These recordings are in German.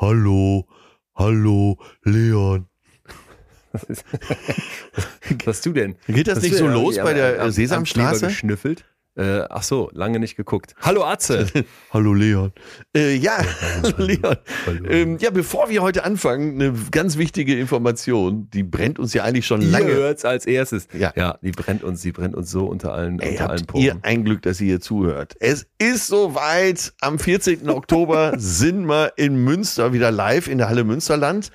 Hallo, hallo, Leon. Was hast du denn? Geht das Hast nicht so los bei der am Sesamstraße? Geschnüffelt? Äh, ach so, lange nicht geguckt. Hallo Atze. Hallo Leon. Äh, ja, Leon. Hallo. Ähm, ja, bevor wir heute anfangen, eine ganz wichtige Information, die brennt uns ja eigentlich schon Ihr lange. hört's als erstes. Ja. ja, die brennt uns, die brennt uns so unter allen, Ey, unter allen habt ihr Poren. ein Glück, dass ihr hier zuhört. Es ist soweit. Am 14. Oktober sind wir in Münster wieder live in der Halle Münsterland.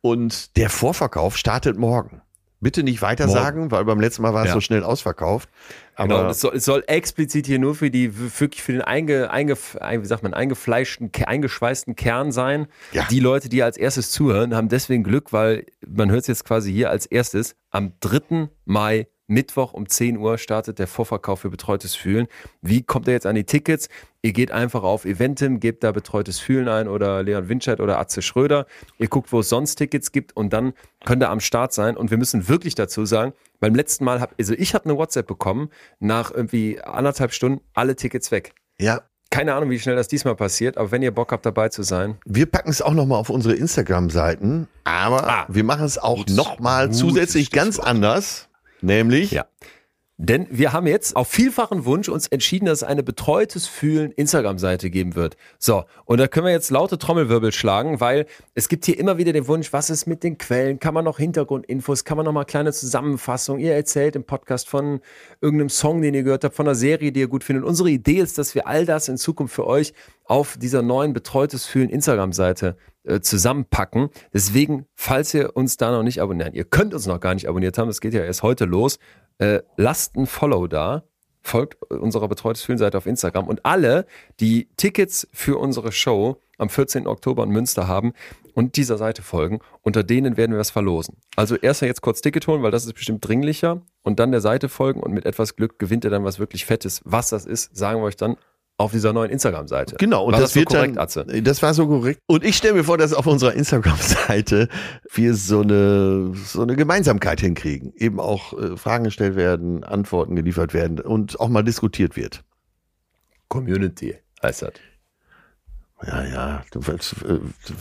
Und der Vorverkauf startet morgen. Bitte nicht weiter Morgen. sagen, weil beim letzten Mal war es Ja. so schnell ausverkauft. Genau, Aber es soll, es soll explizit hier nur für die wirklich für den einge, einge, ein- wie sagt man, eingefleischten, eingeschweißten Kern sein. Ja. Die Leute, die als erstes zuhören, haben deswegen Glück, weil man hört es jetzt quasi hier als erstes. Am 3. Mai, Mittwoch um 10 Uhr startet der Vorverkauf für betreutes Fühlen. Wie kommt er jetzt an die Tickets? Ihr geht einfach auf Eventim, gebt da betreutes Fühlen ein oder Leon Winscheid oder Atze Schröder. Ihr guckt, wo es sonst Tickets gibt und dann könnt ihr am Start sein. Und wir müssen wirklich dazu sagen, beim letzten Mal habe, also ich habe eine WhatsApp bekommen, nach irgendwie anderthalb Stunden alle Tickets weg. ja, Keine Ahnung, wie schnell das diesmal passiert, aber wenn ihr Bock habt, dabei zu sein, wir packen es auch nochmal auf unsere Instagram-Seiten. Aber Ah. wir machen es auch nochmal zusätzlich ganz anders. Nämlich, Ja. Denn wir haben jetzt auf vielfachen Wunsch uns entschieden, dass es eine betreutes Fühlen Instagram-Seite geben wird. So, und da können wir jetzt laute Trommelwirbel schlagen, weil es gibt hier immer wieder den Wunsch, was ist mit den Quellen? Kann man noch Hintergrundinfos? Kann man noch mal kleine Zusammenfassung? Ihr erzählt im Podcast von irgendeinem Song, den ihr gehört habt, von einer Serie, die ihr gut findet. Unsere Idee ist, dass wir all das in Zukunft für euch auf dieser neuen betreutes Fühlen Instagram-Seite äh, zusammenpacken. Deswegen, falls ihr uns da noch nicht abonniert, ihr könnt uns noch gar nicht abonniert haben, das geht ja erst heute los, äh, lasst ein Follow da, folgt unserer betreutes Fühlen-Seite auf Instagram und alle, die Tickets für unsere Show am 14. Oktober in Münster haben und dieser Seite folgen, unter denen werden wir was verlosen. Also erst jetzt kurz Ticket holen, weil das ist bestimmt dringlicher und dann der Seite folgen und mit etwas Glück gewinnt ihr dann was wirklich Fettes. Was das ist, sagen wir euch dann auf dieser neuen Instagram-Seite. Genau, und War das, so wird korrekt, dann, Atze? das war so korrekt. Und ich stelle mir vor, dass auf unserer Instagram-Seite wir so eine, so eine Gemeinsamkeit hinkriegen. Eben auch äh, Fragen gestellt werden, Antworten geliefert werden und auch mal diskutiert wird. Community heißt das. Ja, ja. Du, äh,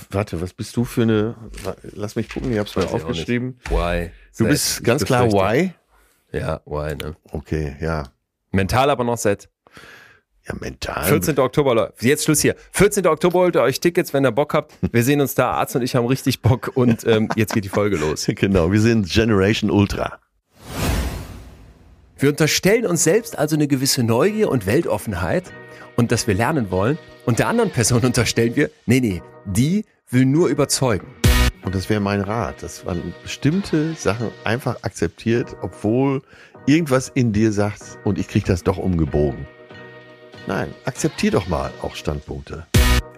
warte, was bist du für eine? Lass mich gucken, ich hab's Weiß ich auch aufgeschrieben. Why? Du Set. bist ganz klar why. Ja, why, ne? Okay, ja. Mental aber noch set. Ja, mental. 14. Oktober, Leute. Jetzt Schluss hier. 14. Oktober holt ihr euch Tickets, wenn ihr Bock habt. Wir sehen uns da. Arzt und ich haben richtig Bock und ähm, jetzt geht die Folge los. Genau, wir sind Generation Ultra. Wir unterstellen uns selbst also eine gewisse Neugier und Weltoffenheit und dass wir lernen wollen. Und der anderen Person unterstellen wir, nee, nee, die will nur überzeugen. Und das wäre mein Rat, dass man bestimmte Sachen einfach akzeptiert, obwohl irgendwas in dir sagt, und ich krieg das doch umgebogen. Nein, akzeptier doch mal auch Standpunkte.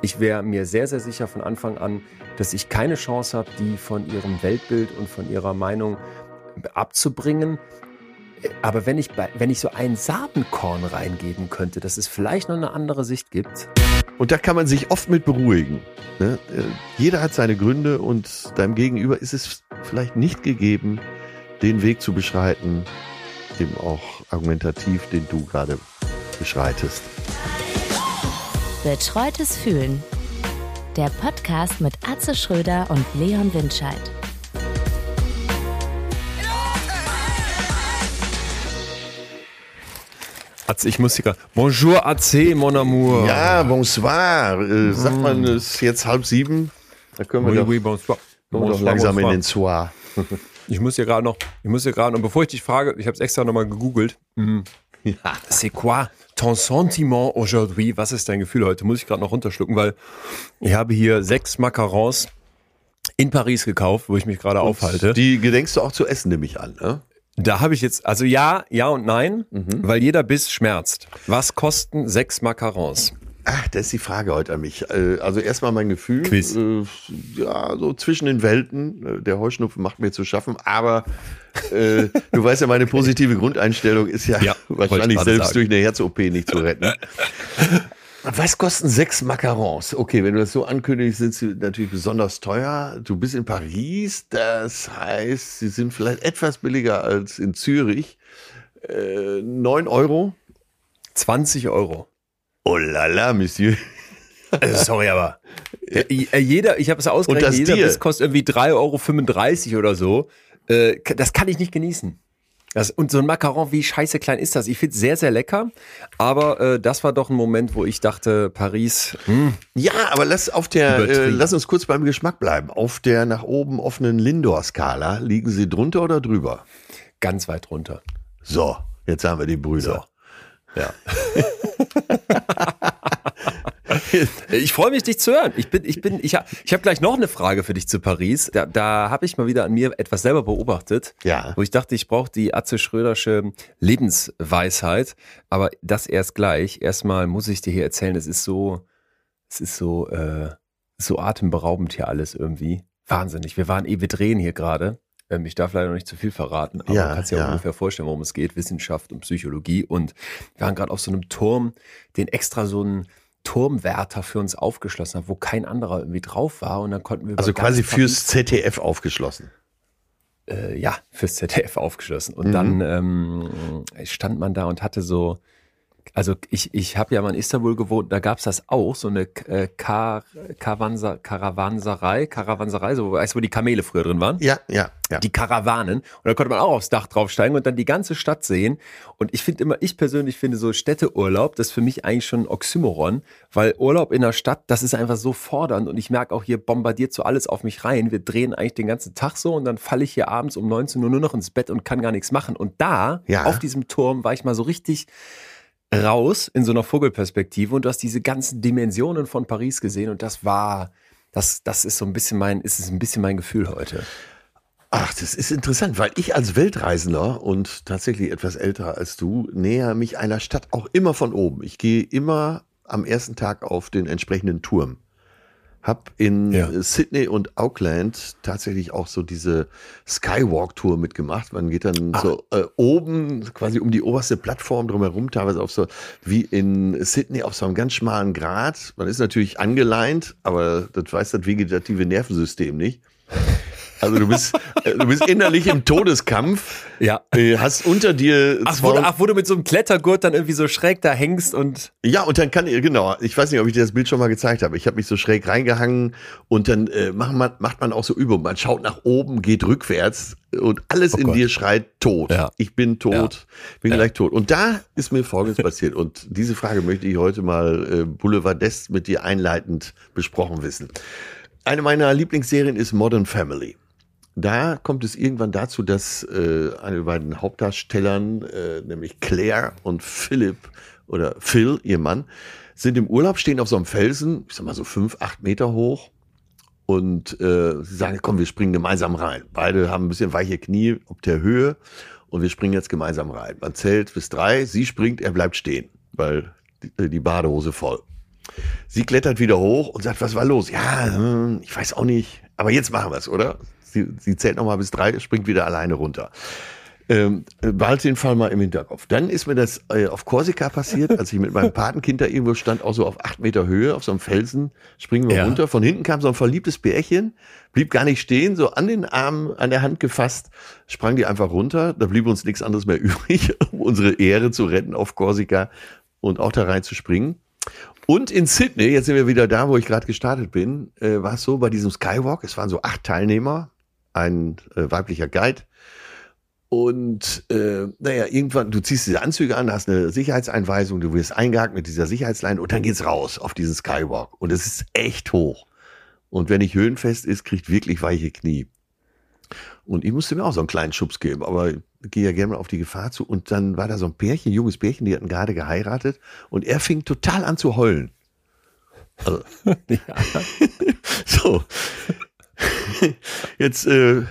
Ich wäre mir sehr, sehr sicher von Anfang an, dass ich keine Chance habe, die von ihrem Weltbild und von ihrer Meinung abzubringen. Aber wenn ich, wenn ich so ein Samenkorn reingeben könnte, dass es vielleicht noch eine andere Sicht gibt. Und da kann man sich oft mit beruhigen. Ne? Jeder hat seine Gründe und deinem Gegenüber ist es vielleicht nicht gegeben, den Weg zu beschreiten, eben auch argumentativ, den du gerade beschreitest. Betreutes Fühlen. Der Podcast mit Atze Schröder und Leon Windscheid. Atze, ich muss hier gerade. Bonjour, AC, mon amour. Ja, bonsoir. Äh, sagt man, es ist jetzt halb sieben. Da können wir Oui, doch, oui, bonsoir. wir doch Bonsoir, langsam in bonsoir. den Soir. Ich muss hier gerade noch, ich muss hier gerade, und bevor ich dich frage, ich habe es extra nochmal gegoogelt. Mhm. C'est quoi ton sentiment aujourd'hui? Was ist dein Gefühl heute? Muss ich gerade noch runterschlucken, weil ich habe hier sechs Macarons in Paris gekauft, wo ich mich gerade aufhalte. Die gedenkst du auch zu essen, nehme ich an. Ne? Da habe ich jetzt, also ja, ja und nein, Mhm. weil jeder Biss schmerzt. Was kosten sechs Macarons? Ach, das ist die Frage heute an mich. Äh, Also erstmal mein Gefühl. Quiz. Äh, Ja, so zwischen den Welten. Äh, Der Heuschnupfen macht mir zu schaffen. Aber äh, du weißt ja, meine positive Grundeinstellung ist ja, Ja, wahrscheinlich selbst sagen. durch eine Herz-OP nicht zu retten. Was kosten sechs Macarons? Okay, wenn du das so ankündigst, sind sie natürlich besonders teuer. Du bist in Paris, das heißt, sie sind vielleicht etwas billiger als in Zürich. Äh, 9 Euro. 20 Euro. Oh la la, Monsieur. Also sorry, aber äh, jeder, ich habe es ausgerechnet, jeder. Biss kostet irgendwie 3,35 Euro oder so. Äh, das kann ich nicht genießen. Das, und so ein Macaron, wie scheiße klein ist das? Ich finde es sehr, sehr lecker. Aber äh, das war doch ein Moment, wo ich dachte, Paris, hm, Ja, aber lass auf der, äh, lass uns kurz beim Geschmack bleiben. Auf der nach oben offenen Lindor-Skala liegen sie drunter oder drüber? ganz weit runter. So, jetzt haben wir die Brüder. Ja. Ich freue mich, dich zu hören. Ich bin, ich bin, ich habe ich hab gleich noch eine Frage für dich zu Paris. Da, da habe ich mal wieder an mir etwas selber beobachtet, Ja. wo ich dachte, ich brauche die Atze Schrödersche Lebensweisheit. Aber das erst gleich. Erstmal muss ich dir hier erzählen, es ist so, es ist so, äh, so atemberaubend hier alles irgendwie. Wahnsinnig. Wir waren eh, wir drehen hier gerade. Ähm, ich darf leider noch nicht zu viel verraten, aber Ja, du kannst dir ja. auch ungefähr vorstellen, worum es geht. Wissenschaft und Psychologie. Und wir waren gerade auf so einem Turm, den extra so ein Turmwärter für uns aufgeschlossen hat, wo kein anderer irgendwie drauf war. Und dann konnten wir Also quasi fürs ZDF aufgeschlossen. äh, ja, fürs ZDF aufgeschlossen. Und Mhm. dann ähm, stand man da und hatte so, also ich, ich habe ja mal in Istanbul gewohnt, da gab's das auch, so eine äh, Kar Karawanser Karawanserei, Karawanserei, so weißt du, wo die Kamele früher drin waren? Ja, ja, ja. Die Karawanen. Und da konnte man auch aufs Dach draufsteigen und dann die ganze Stadt sehen. Und ich finde immer, ich persönlich finde so Städteurlaub, das ist für mich eigentlich schon ein Oxymoron, weil Urlaub in der Stadt, das ist einfach so fordernd und ich merke auch, hier bombardiert so alles auf mich rein. Wir drehen eigentlich den ganzen Tag so und dann falle ich hier abends um 19 Uhr nur noch ins Bett und kann gar nichts machen. Und da, Ja. auf diesem Turm, war ich mal so richtig raus in so einer Vogelperspektive und du hast diese ganzen Dimensionen von Paris gesehen und das war, das, das ist so ein bisschen mein, ist es ein bisschen mein Gefühl heute. Ach, das ist interessant, weil ich als Weltreisender und tatsächlich etwas älter als du näher mich einer Stadt auch immer von oben. Ich gehe immer am ersten Tag auf den entsprechenden Turm. Hab in Ja. Sydney und Auckland tatsächlich auch so diese Skywalk-Tour mitgemacht. Man geht dann so äh, oben quasi um die oberste Plattform drumherum, teilweise auf so wie in Sydney auf so einem ganz schmalen Grat. Man ist natürlich angeleint, aber das weiß das vegetative Nervensystem nicht. Also du bist, äh, du bist innerlich im Todeskampf, Ja. äh, hast unter dir Ach wo, du, ach, wo du mit so einem Klettergurt dann irgendwie so schräg da hängst und. Ja, und dann kann ihr, genau, ich weiß nicht, ob ich dir das Bild schon mal gezeigt habe. Ich habe mich so schräg reingehangen und dann äh, macht, man, macht man auch so Übungen. Man schaut nach oben, geht rückwärts und alles in Oh Gott. dir schreit tot. Ja. Ich bin tot, bin Ja. gleich tot. Und da ist mir Folgendes passiert. Und diese Frage möchte ich heute mal äh, Boulevardest mit dir einleitend besprochen wissen. Eine meiner Lieblingsserien ist Modern Family. Da kommt es irgendwann dazu, dass äh, eine der beiden Hauptdarstellern, äh, nämlich Claire und Philipp oder Phil, ihr Mann, sind im Urlaub, stehen auf so einem Felsen, ich sag mal so fünf, acht Meter hoch. Und äh, sie sagen, komm, wir springen gemeinsam rein. Beide haben ein bisschen weiche Knie ob der Höhe und wir springen jetzt gemeinsam rein. Man zählt bis drei, sie springt, er bleibt stehen, weil die, die Badehose voll. Sie klettert wieder hoch und sagt, was war los? Ja, hm, ich weiß auch nicht, aber jetzt machen wir es, oder? Sie, sie zählt nochmal bis drei, springt wieder alleine runter. Ähm, behalte den Fall mal im Hinterkopf. Dann ist mir das äh, auf Korsika passiert, als ich mit meinem Patenkind da irgendwo stand, auch so auf acht Meter Höhe, auf so einem Felsen, springen wir Ja. runter. Von hinten kam so ein verliebtes Bärchen, blieb gar nicht stehen, so an den Arm, an der Hand gefasst, sprang die einfach runter. Da blieb uns nichts anderes mehr übrig, um unsere Ehre zu retten auf Korsika und auch da rein zu springen. Und in Sydney, jetzt sind wir wieder da, wo ich gerade gestartet bin, äh, war es so bei diesem Skywalk, es waren so acht Teilnehmer, ein äh, weiblicher Guide. Und äh, naja, irgendwann, du ziehst diese Anzüge an, hast eine Sicherheitseinweisung, du wirst eingehakt mit dieser Sicherheitsleine und dann geht's raus auf diesen Skywalk. Und es ist echt hoch. Und wer nicht höhenfest ist, kriegt wirklich weiche Knie. Und ich musste mir auch so einen kleinen Schubs geben, aber ich gehe ja gerne mal auf die Gefahr zu. Und dann war da so ein Pärchen, junges Pärchen, die hatten gerade geheiratet und er fing total an zu heulen. Also, so. Jetzt äh,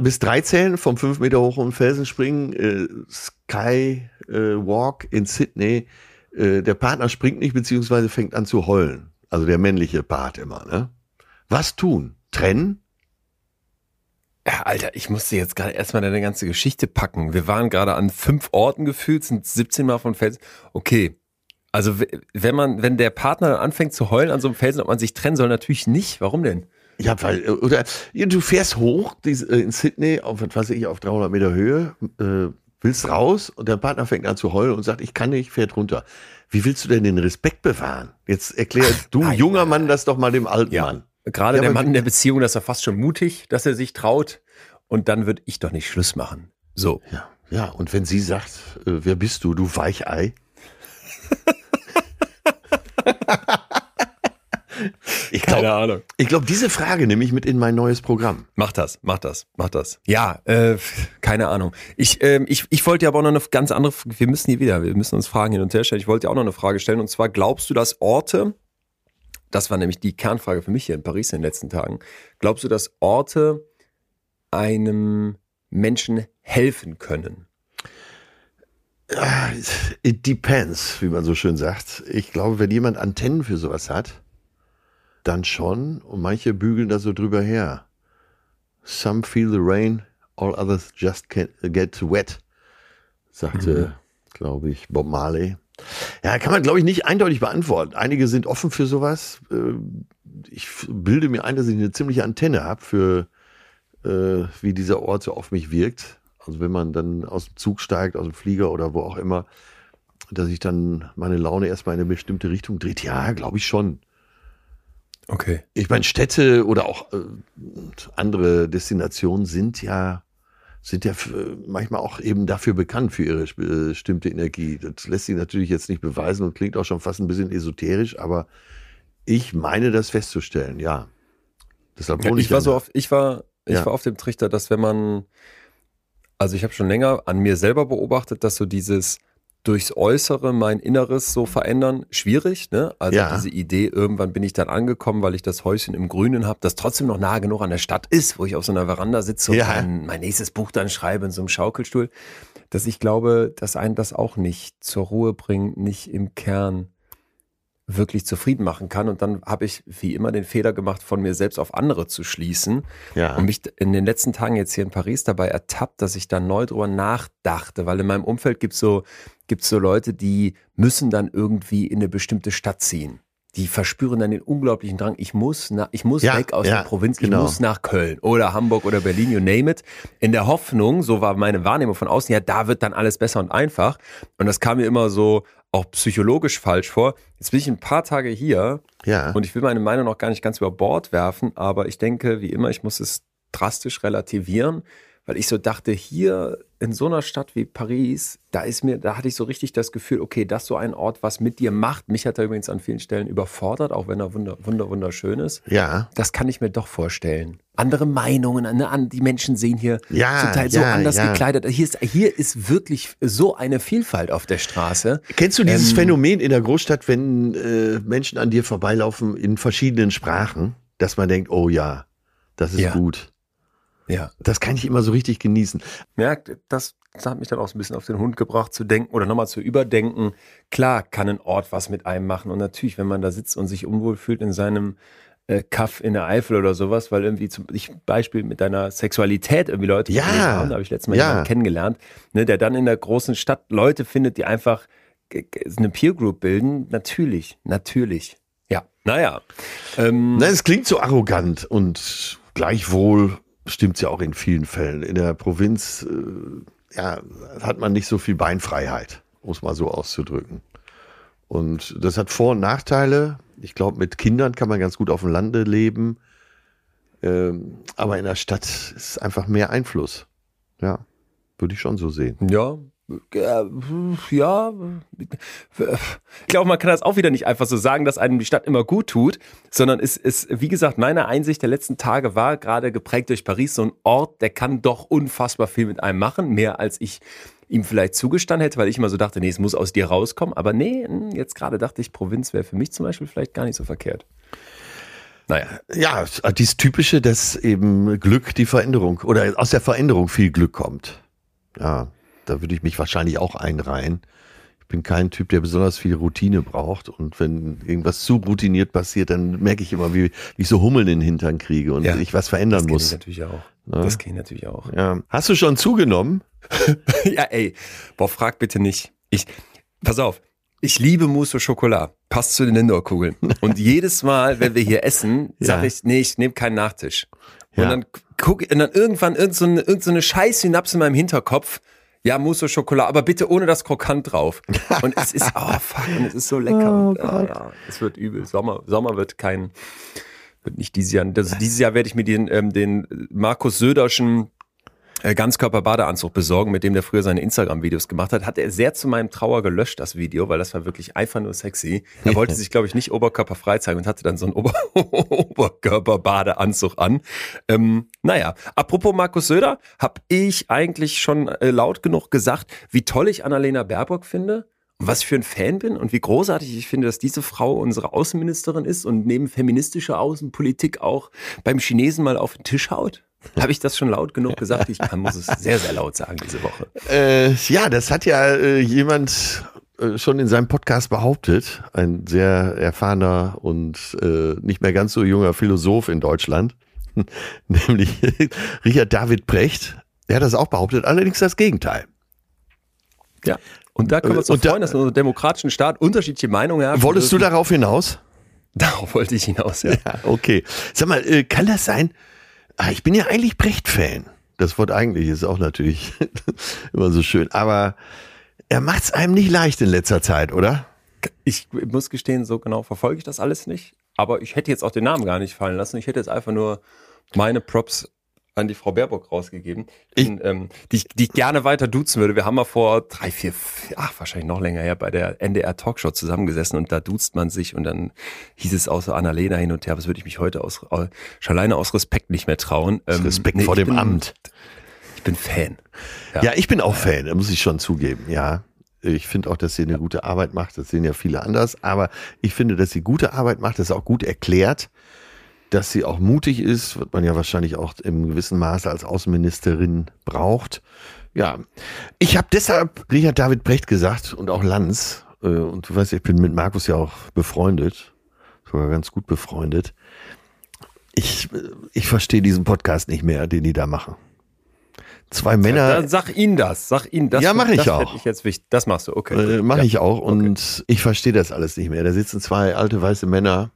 bis drei zählen, vom fünf Meter hoch den Felsen springen, äh, Sky äh, Walk in Sydney. Äh, der Partner springt nicht, beziehungsweise fängt an zu heulen. Also der männliche Part immer. Ne? Was tun? Trennen? Alter, ich musste jetzt gerade erstmal deine ganze Geschichte packen. Wir waren gerade an fünf Orten gefühlt, sind 17 Mal von Felsen. Okay. Also wenn man, wenn der Partner anfängt zu heulen an so einem Felsen, ob man sich trennen soll, natürlich nicht. Warum denn? Ja, weil, äh, oder du fährst hoch äh, in Sydney auf, was weiß ich, auf 300 Meter Höhe, äh, willst raus und dein Partner fängt an zu heulen und sagt, ich kann nicht, fährt runter. Wie willst du denn den Respekt bewahren? Jetzt erklär du, nein, junger nein, Mann, das doch mal dem alten Ja. Mann. Gerade Ja, der Mann in der Beziehung, das ist ja fast schon mutig, dass er sich traut. Und dann würde ich doch nicht Schluss machen. So. Ja, ja, und wenn sie sagt, äh, wer bist du, du Weichei? ich glaube, Ahnung. ich glaub, diese Frage nehme ich mit in mein neues Programm. Mach das, mach das, mach das. Ja, äh, keine Ahnung. Ich, ähm, ich, ich wollte dir aber auch noch eine ganz andere, wir müssen hier wieder, wir müssen uns Fragen hin und her stellen. Ich wollte dir auch noch eine Frage stellen und zwar, glaubst du, dass Orte, das war nämlich die Kernfrage für mich hier in Paris in den letzten Tagen, glaubst du, dass Orte einem Menschen helfen können? Ah, It depends, wie man so schön sagt. Ich glaube, wenn jemand Antennen für sowas hat, dann schon. Und manche bügeln da so drüber her. Some feel the rain, all others just get wet, sagte, glaube ich, Bob Marley. Ja, kann man, glaube ich, nicht eindeutig beantworten. Einige sind offen für sowas. Äh, Ich bilde mir ein, dass ich eine ziemliche Antenne habe für, äh, wie dieser Ort so auf mich wirkt. Also wenn man dann aus dem Zug steigt, aus dem Flieger oder wo auch immer, dass sich dann meine Laune erstmal in eine bestimmte Richtung dreht. Ja, glaube ich schon. Okay. Ich meine, Städte oder auch äh, andere Destinationen sind ja, sind ja manchmal auch eben dafür bekannt für ihre sp- bestimmte Energie. Das lässt sich natürlich jetzt nicht beweisen und klingt auch schon fast ein bisschen esoterisch, aber ich meine das festzustellen, ja. Deshalb Ja, wohne ich war so auf, ich war, ich Ja. war auf dem Trichter, dass wenn man, also ich habe schon länger an mir selber beobachtet, dass so dieses durchs Äußere mein Inneres so verändern, schwierig, ne? Also Ja. diese Idee, irgendwann bin ich dann angekommen, weil ich das Häuschen im Grünen habe, das trotzdem noch nah genug an der Stadt ist, wo ich auf so einer Veranda sitze und Ja. mein, mein nächstes Buch dann schreibe in so einem Schaukelstuhl, dass ich glaube, dass einen das auch nicht zur Ruhe bringt, nicht im Kern wirklich zufrieden machen kann. Und dann habe ich wie immer den Fehler gemacht, von mir selbst auf andere zu schließen Ja. und mich in den letzten Tagen jetzt hier in Paris dabei ertappt, dass ich da neu drüber nachdachte, weil in meinem Umfeld gibt so gibt's so Leute, die müssen dann irgendwie in eine bestimmte Stadt ziehen. Die verspüren dann den unglaublichen Drang, ich muss, na, ich muss Ja, weg aus ja, der Provinz, genau. ich muss nach Köln oder Hamburg oder Berlin, you name it. In der Hoffnung, so war meine Wahrnehmung von außen, ja, da wird dann alles besser und einfach. Und das kam mir immer so auch psychologisch falsch vor. Jetzt bin ich ein paar Tage hier ja. und ich will meine Meinung noch gar nicht ganz über Bord werfen, aber ich denke, wie immer, ich muss es drastisch relativieren, weil ich so dachte, hier in so einer Stadt wie Paris, da ist mir, da hatte ich so richtig das Gefühl, okay, das ist so ein Ort, was mit dir macht. Mich hat er übrigens an vielen Stellen überfordert, auch wenn er wunder, wunder, wunderschön ist. ja. Das kann ich mir doch vorstellen. Andere Meinungen, ne, die Menschen sehen hier Ja, zum Teil so ja, anders ja. gekleidet. Hier ist, hier ist wirklich so eine Vielfalt auf der Straße. Kennst du dieses Ähm, Phänomen in der Großstadt, wenn äh, Menschen an dir vorbeilaufen in verschiedenen Sprachen, dass man denkt, oh ja, das ist Ja. gut. Ja. Das kann ich immer so richtig genießen. merkt, das, das hat mich dann auch so ein bisschen auf den Hund gebracht zu denken oder nochmal zu überdenken. Klar kann ein Ort was mit einem machen und natürlich, wenn man da sitzt und sich unwohl fühlt in seinem äh, Kaff in der Eifel oder sowas, weil irgendwie zum ich, Beispiel mit deiner Sexualität irgendwie Leute Ja, haben, da habe ich letztes Mal ja. jemanden kennengelernt, ne, der dann in der großen Stadt Leute findet, die einfach eine Peer Group bilden. Natürlich, natürlich. Ja, naja. Ähm, Nein, es klingt so arrogant und gleichwohl stimmt's ja auch in vielen Fällen. In der Provinz äh, ja, hat man nicht so viel Beinfreiheit, um es mal so auszudrücken. Und das hat Vor- und Nachteile. Ich glaube, mit Kindern kann man ganz gut auf dem Lande leben. Ähm, aber in der Stadt ist einfach mehr Einfluss. Ja, würde ich schon so sehen. Ja, ja. Ich glaube, man kann das auch wieder nicht einfach so sagen, dass einem die Stadt immer gut tut, sondern es ist, wie gesagt, meine Einsicht der letzten Tage war gerade geprägt durch Paris, so ein Ort, der kann doch unfassbar viel mit einem machen, mehr als ich ihm vielleicht zugestanden hätte, weil ich immer so dachte, nee, es muss aus dir rauskommen. Aber nee, hm, jetzt gerade dachte ich, Provinz wäre für mich zum Beispiel vielleicht gar nicht so verkehrt. Naja, Ja, dieses Typische, dass eben Glück die Veränderung oder aus der Veränderung viel Glück kommt. Ja, da würde ich mich wahrscheinlich auch einreihen. Ich bin kein Typ, der besonders viel Routine braucht. Und wenn irgendwas zu routiniert passiert, dann merke ich immer, wie, wie ich so Hummeln in den Hintern kriege und Ja, ich was verändern das kenne ich muss. natürlich auch. Ja. Das kenne ich natürlich auch. Ja. Hast du schon zugenommen? ja, ey, boah, frag bitte nicht. Ich, pass auf, ich liebe Mousse au Chocolat. Passt zu den Lindor-Kugeln. Und jedes Mal, wenn wir hier essen, sage ich, nee, ich nehme keinen Nachtisch. Und dann guck, und dann irgendwann irgend so irgend so eine scheiß Synapse in meinem Hinterkopf. Ja, Mousse au Chocolat, aber bitte ohne das Krokant drauf. Und es ist, oh fuck, und es ist so lecker. Oh und, ah, ja, es wird übel. Sommer, Sommer wird kein, wird nicht dieses Jahr. Das, dieses Jahr werde ich mir den, ähm, den Markus Söderschen Ganzkörper-Badeanzug besorgen, mit dem der früher seine Instagram-Videos gemacht hat, hat er sehr zu meinem Trauer gelöscht, das Video, weil das war wirklich einfach nur sexy. Er wollte sich, glaube ich, nicht oberkörperfrei zeigen und hatte dann so einen Ober Oberkörper-Badeanzug an. Ähm, naja, apropos Markus Söder, habe ich eigentlich schon äh, laut genug gesagt, wie toll ich Annalena Baerbock finde? Und was ich für ein Fan bin und wie großartig ich finde, dass diese Frau unsere Außenministerin ist und neben feministischer Außenpolitik auch beim Chinesen mal auf den Tisch haut? Habe ich das schon laut genug gesagt? Ich kann, muss es sehr, sehr laut sagen diese Woche. Äh, ja, das hat ja äh, jemand äh, schon in seinem Podcast behauptet. Ein sehr erfahrener und äh, nicht mehr ganz so junger Philosoph in Deutschland. Nämlich Richard David Brecht. Der hat das auch behauptet, allerdings das Gegenteil. Ja. Und da können wir uns Und da- freuen, dass in unserem demokratischen Staat unterschiedliche Meinungen haben. Wolltest du darauf hinaus? Darauf wollte ich hinaus, ja. Ja, okay. Sag mal, äh, kann das sein? Ah, ich bin ja eigentlich Brecht-Fan. Das Wort eigentlich ist auch natürlich immer so schön. Aber er macht es einem nicht leicht in letzter Zeit, oder? Ich muss gestehen, so genau verfolge ich das alles nicht. Aber ich hätte jetzt auch den Namen gar nicht fallen lassen. Ich hätte jetzt einfach nur meine Props an die Frau Baerbock rausgegeben, Ich- die, ähm, die, ich, die ich gerne weiter duzen würde. Wir haben mal vor drei, vier, vier, ach, wahrscheinlich noch länger her bei der NDR Talkshow zusammengesessen und da duzt man sich und dann hieß es außer Annalena hin und her. Das würde ich mich heute aus, aus, schon alleine aus Respekt nicht mehr trauen. Ähm, Respekt nee, vor dem bin, Amt. Ich bin Fan. Ja, ich bin auch Fan, muss ich schon zugeben, ja. Ich finde auch, dass sie eine gute Arbeit macht. Das sehen ja viele anders. Aber ich finde, dass sie gute Arbeit macht, das ist auch gut erklärt. Dass sie auch mutig ist, wird man ja wahrscheinlich auch im gewissen Maße als Außenministerin braucht. Ja, ich habe deshalb Richard David Brecht gesagt und auch Lanz. äh, Und du weißt, ich bin mit Markus ja auch befreundet, sogar ganz gut befreundet. Ich, äh, ich verstehe diesen Podcast nicht mehr, den die da machen. Zwei Männer. Dann sag ihnen das, sag ihnen das. Ja, mach ich das auch. Ich jetzt wichtig. Das machst du, okay. Äh. Mache ja. ich auch. Und ich verstehe das alles nicht mehr. Da sitzen zwei alte weiße Männer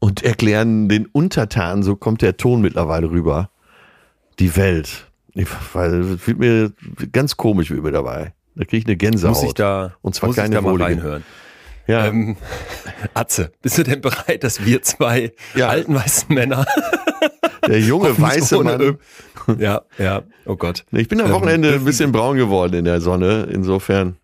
und erklären den Untertanen, so kommt der Ton mittlerweile rüber, die Welt. Ich, weil wird mir ganz komisch wird mir dabei. Da kriege ich eine Gänsehaut. Muss ich da, Und zwar muss ich keine da mal wohlige. reinhören. ja, Ähm, Atze, bist du denn bereit, dass wir zwei Ja. alten weißen Männer der junge weiße Mann. Ja, ja, oh Gott. Ich bin am Ähm, Wochenende ein dürfen- bisschen braun geworden in der Sonne. Insofern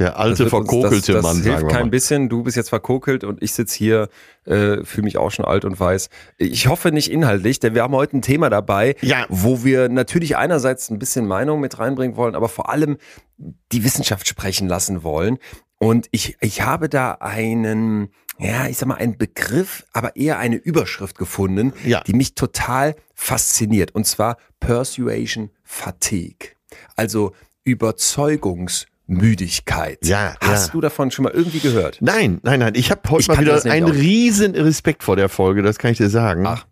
der alte, wird uns- verkokelte das, das Mann, hilft sagen wir kein bisschen. Du bist jetzt verkokelt und ich sitze hier, äh, fühle mich auch schon alt und weiß. Ich hoffe nicht inhaltlich, denn wir haben heute ein Thema dabei, Ja. wo wir natürlich einerseits ein bisschen Meinung mit reinbringen wollen, aber vor allem die Wissenschaft sprechen lassen wollen. Und ich, ich habe da einen, ja, ich sag mal, einen Begriff, aber eher eine Überschrift gefunden, Ja. die mich total fasziniert. Und zwar Persuasion Fatigue. Also Überzeugungsmüdigkeit. Ja, Hast ja. du davon schon mal irgendwie gehört? Nein, nein, nein. Ich habe heute Ich mal wieder einen auch riesen Respekt vor der Folge, das kann ich dir sagen. Ach.